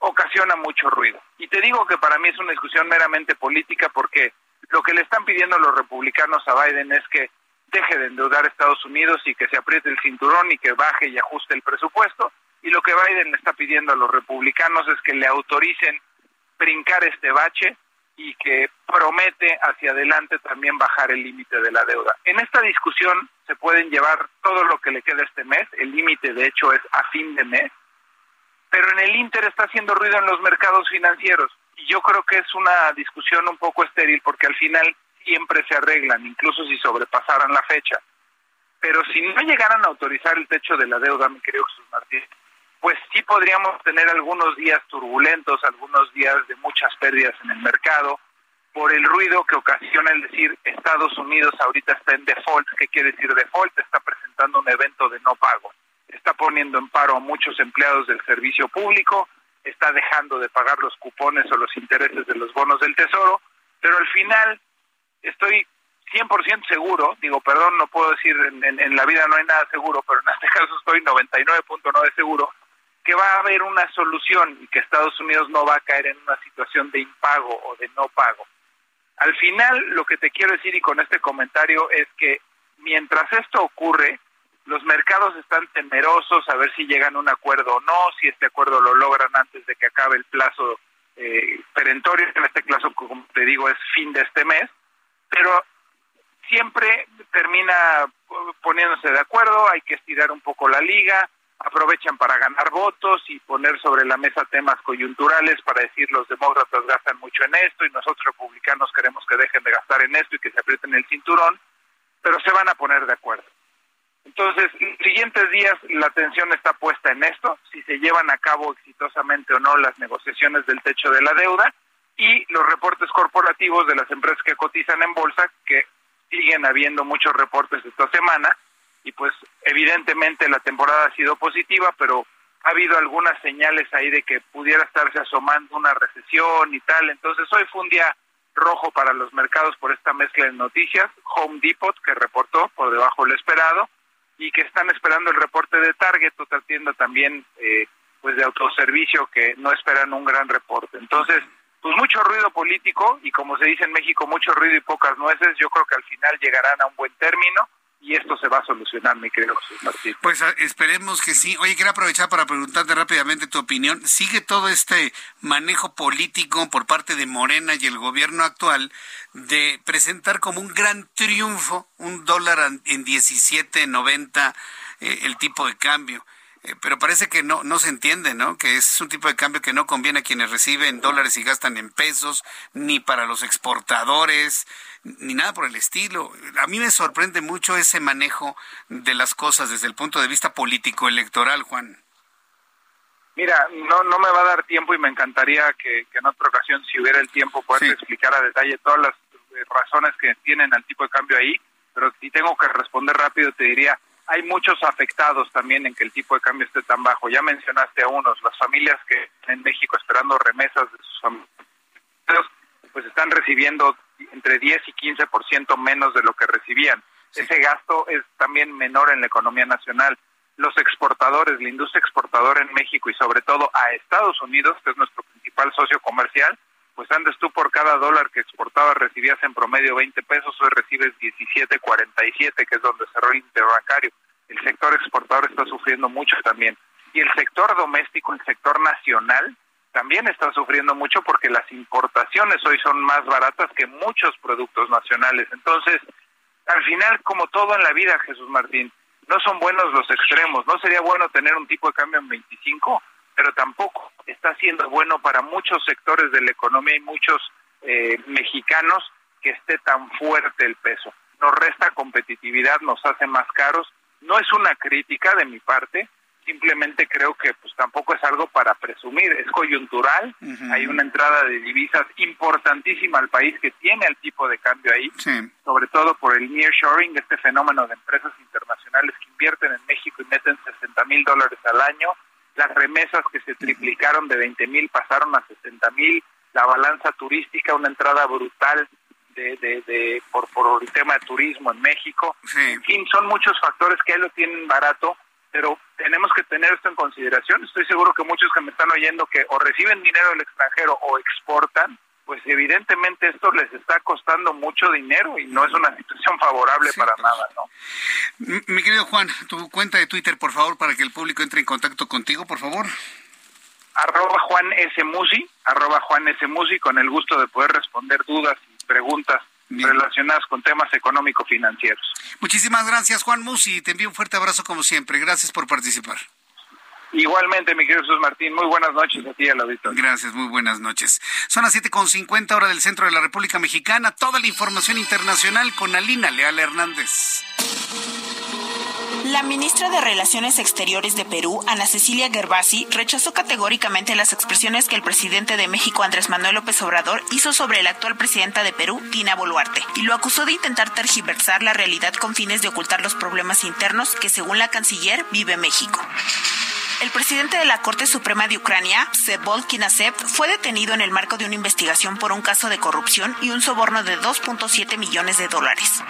ocasiona mucho ruido. Y te digo que para mí es una discusión meramente política porque lo que le están pidiendo los republicanos a Biden es que deje de endeudar a Estados Unidos y que se apriete el cinturón y que baje y ajuste el presupuesto. Y lo que Biden está pidiendo a los republicanos es que le autoricen brincar este bache y que promete hacia adelante también bajar el límite de la deuda. En esta discusión se pueden llevar todo lo que le queda este mes, el límite de hecho es a fin de mes, pero en el Inter está haciendo ruido en los mercados financieros y yo creo que es una discusión un poco estéril porque al final siempre se arreglan, incluso si sobrepasaran la fecha. Pero si no llegaran a autorizar el techo de la deuda, mi querido Jesús Martín, pues sí podríamos tener algunos días turbulentos, algunos días de muchas pérdidas en el mercado, por el ruido que ocasiona el decir Estados Unidos ahorita está en default. ¿Qué quiere decir default? Está presentando un evento de no pago está poniendo en paro a muchos empleados del servicio público, está dejando de pagar los cupones o los intereses de los bonos del Tesoro, pero al final estoy 100% seguro, digo, perdón, no puedo decir, en, la vida no hay nada seguro, pero en este caso estoy 99.9 seguro, que va a haber una solución y que Estados Unidos no va a caer en una situación de impago o de no pago. Al final, lo que te quiero decir y con este comentario es que mientras esto ocurre, los mercados están temerosos a ver si llegan a un acuerdo o no, si este acuerdo lo logran antes de que acabe el plazo eh, perentorio, en este caso, como te digo, es fin de este mes, pero siempre termina poniéndose de acuerdo, hay que estirar un poco la liga, aprovechan para ganar votos y poner sobre la mesa temas coyunturales para decir los demócratas gastan mucho en esto y nosotros republicanos queremos que dejen de gastar en esto y que se aprieten el cinturón, pero se van a poner de acuerdo. Entonces, en los siguientes días la atención está puesta en esto, si se llevan a cabo exitosamente o no las negociaciones del techo de la deuda y los reportes corporativos de las empresas que cotizan en bolsa, que siguen habiendo muchos reportes esta semana y pues evidentemente la temporada ha sido positiva, pero ha habido algunas señales ahí de que pudiera estarse asomando una recesión y tal. Entonces hoy fue un día rojo para los mercados por esta mezcla de noticias. Home Depot, que reportó por debajo del esperado, y que están esperando el reporte de Target, otra tienda también eh, pues de autoservicio que no esperan un gran reporte. Entonces, pues mucho ruido político y como se dice en México, mucho ruido y pocas nueces, yo creo que al final llegarán a un buen término y esto se va a solucionar, mi querido José Martín. Pues ah, esperemos que sí. Oye, quiero aprovechar para preguntarte rápidamente tu opinión. ¿Sigue todo este manejo político por parte de Morena y el gobierno actual de presentar como un gran triunfo un dólar en 17.90 eh, el tipo de cambio? eh, pero parece que no, no se entiende, ¿no? Que es un tipo de cambio que no conviene a quienes reciben dólares y gastan en pesos, ni para los exportadores, ni nada por el estilo. A mí me sorprende mucho ese manejo de las cosas desde el punto de vista político electoral, Juan. Mira, no, no me va a dar tiempo y me encantaría que, en otra ocasión, si hubiera el tiempo, poder explicar a detalle todas las eh, razones que tienen al tipo de cambio ahí, pero si tengo que responder rápido, te diría, hay muchos afectados también en que el tipo de cambio esté tan bajo. Ya mencionaste a unos, las familias que en México esperando remesas de sus familias, pues están recibiendo entre 10 y 15% menos de lo que recibían. Ese gasto es también menor en la economía nacional. Los exportadores, la industria exportadora en México y sobre todo a Estados Unidos, que es nuestro principal socio comercial, pues antes tú por cada dólar que exportabas recibías en promedio 20 pesos, hoy recibes 17.47, que es donde cerró el interbancario. El sector exportador está sufriendo mucho también. Y el sector doméstico, el sector nacional, también está sufriendo mucho porque las importaciones hoy son más baratas que muchos productos nacionales. Entonces, al final, como todo en la vida, Jesús Martín, no son buenos los extremos. No sería bueno tener un tipo de cambio en 25 pero tampoco está siendo bueno para muchos sectores de la economía y muchos eh, mexicanos que esté tan fuerte el peso. Nos resta competitividad, nos hace más caros. No es una crítica de mi parte, simplemente creo que pues tampoco es algo para presumir, es coyuntural, hay una entrada de divisas importantísima al país que tiene el tipo de cambio ahí, sobre todo por el nearshoring, este fenómeno de empresas internacionales que invierten en México y meten 60 mil dólares al año, las remesas que se triplicaron de 20 mil pasaron a 60 mil, la balanza turística, una entrada brutal de, de, por, por el tema de turismo en México. En fin, son muchos factores que ahí lo tienen barato, pero tenemos que tener esto en consideración. Estoy seguro que muchos que me están oyendo que o reciben dinero del extranjero o exportan, pues evidentemente esto les está costando mucho dinero y no es una situación favorable para pues. nada, ¿no? Mi querido Juan, tu cuenta de Twitter, por favor, para que el público entre en contacto contigo, por favor. Arroba Juan S. Musi, arroba Juan S. Musi, con el gusto de poder responder dudas y preguntas relacionadas con temas económico-financieros. Muchísimas gracias, Juan Musi. Te envío un fuerte abrazo como siempre. Gracias por participar. Igualmente, mi querido Jesús Martín, muy buenas noches a ti a la Gracias, muy buenas noches. Son las 7.50 hora del centro de la República Mexicana. Toda la información internacional con Alina Leal Hernández. La ministra de Relaciones Exteriores de Perú, Ana Cecilia Gervasi, rechazó categóricamente las expresiones que el presidente de México, Andrés Manuel López Obrador, hizo sobre la actual presidenta de Perú, Dina Boluarte, y lo acusó de intentar tergiversar la realidad con fines de ocultar los problemas internos que, según la canciller, vive México. El presidente de la Corte Suprema de Ucrania, Sebol Kinasev, fue detenido en el marco de una investigación por un caso de corrupción y un soborno de 2.7 millones de dólares.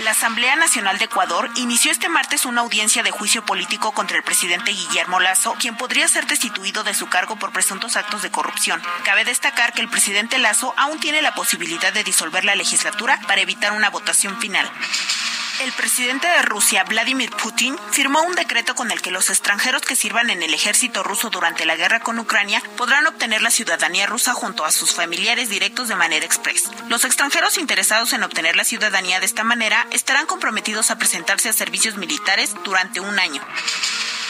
La Asamblea Nacional de Ecuador inició este martes una audiencia de juicio político contra el presidente Guillermo Lazo, quien podría ser destituido de su cargo por presuntos actos de corrupción. Cabe destacar que el presidente Lazo aún tiene la posibilidad de disolver la legislatura para evitar una votación final. El presidente de Rusia, Vladimir Putin, firmó un decreto con el que los extranjeros que sirvan en el ejército ruso durante la guerra con Ucrania podrán obtener la ciudadanía rusa junto a sus familiares directos de manera express. Los extranjeros interesados en obtener la ciudadanía de esta manera estarán comprometidos a presentarse a servicios militares durante un año.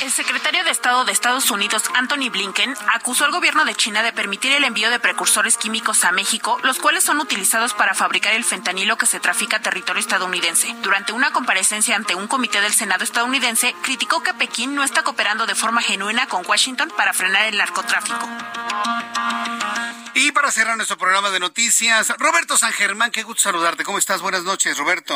El secretario de Estado de Estados Unidos, Anthony Blinken, acusó al gobierno de China de permitir el envío de precursores químicos a México, los cuales son utilizados para fabricar el fentanilo que se trafica a territorio estadounidense. Durante una comparecencia ante un comité del Senado estadounidense, criticó que Pekín no está cooperando de forma genuina con Washington para frenar el narcotráfico. Para cerrar nuestro programa de noticias, Roberto San Germán, qué gusto saludarte. ¿Cómo estás? Buenas noches, Roberto.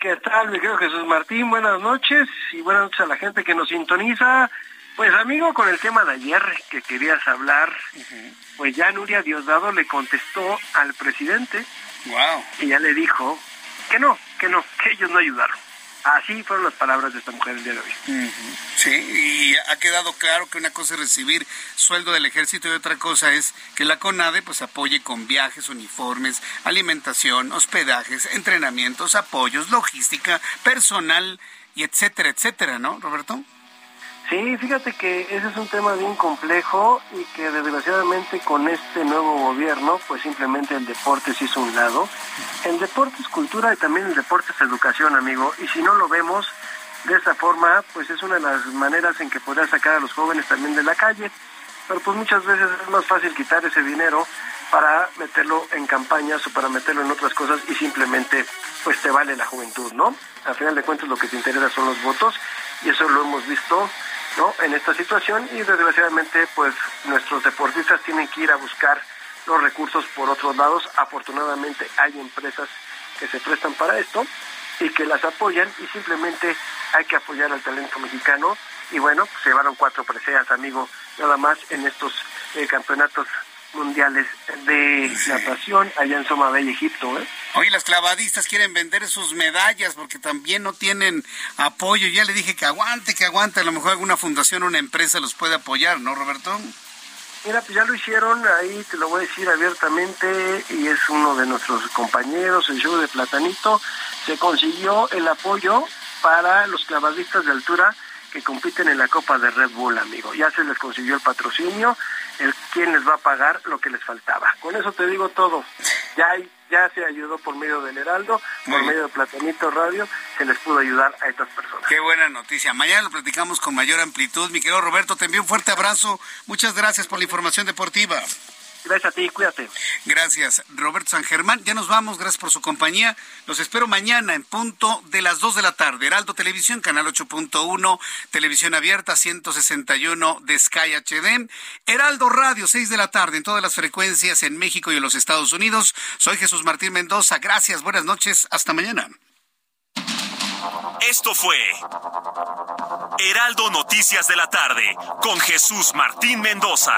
¿Qué tal, mi querido Jesús Martín? Buenas noches y buenas noches a la gente que nos sintoniza. Pues amigo, con el tema de ayer que querías hablar, pues ya Nuria Diosdado le contestó al presidente wow. y ya le dijo que no, que no, que ellos no ayudaron. Así fueron las palabras de esta mujer el día de hoy. Sí, y ha quedado claro que una cosa es recibir sueldo del ejército y otra cosa es que la CONADE pues apoye con viajes, uniformes, alimentación, hospedajes, entrenamientos, apoyos, logística, personal y etcétera, etcétera, ¿no, Roberto? Sí, fíjate que ese es un tema bien complejo y que desgraciadamente con este nuevo gobierno, pues simplemente el deporte se hizo un lado. El deporte es cultura y también el deporte es educación, amigo. Y si no lo vemos, De esa forma, pues es una de las maneras en que podría sacar a los jóvenes también de la calle. Pero pues muchas veces es más fácil quitar ese dinero para meterlo en campañas o para meterlo en otras cosas y simplemente pues te vale la juventud, ¿no? Al final de cuentas lo que te interesa son los votos y eso lo hemos visto ¿no? en esta situación y desgraciadamente pues nuestros deportistas tienen que ir a buscar los recursos por otros lados. Afortunadamente hay empresas que se prestan para esto y que las apoyan y simplemente hay que apoyar al talento mexicano y bueno, pues, llevaron cuatro preseas, amigo, nada más en estos eh, campeonatos mundiales de natación allá en Soma Bay, Egipto. ¿eh? Hoy las clavadistas quieren vender sus medallas porque también no tienen apoyo. Ya le dije que aguante, que aguante. A lo mejor alguna fundación una empresa los puede apoyar, ¿no, Roberto? Mira, pues ya lo hicieron, ahí te lo voy a decir abiertamente, y es uno de nuestros compañeros, el show de Platanito, se consiguió el apoyo para los clavadistas de altura que compiten en la Copa de Red Bull, amigo. Ya se les consiguió el patrocinio, el quién les va a pagar lo que les faltaba. Con eso te digo todo. Ya ya se ayudó por medio del Heraldo, por medio de Platanito Radio, se les pudo ayudar a estas personas. Qué buena noticia. Mañana lo platicamos con mayor amplitud. Mi querido Roberto, te envío un fuerte abrazo. Muchas gracias por la información deportiva. Gracias a ti, cuídate. Gracias, Roberto San Germán. Ya nos vamos, gracias por su compañía. Los espero mañana en punto de las 2 de la tarde. Heraldo Televisión, canal 8.1, televisión abierta 161 de Sky HD. Heraldo Radio, 6 de la tarde en todas las frecuencias en México y en los Estados Unidos. Soy Jesús Martín Mendoza. Gracias, buenas noches, hasta mañana. Esto fue Heraldo Noticias de la tarde con Jesús Martín Mendoza.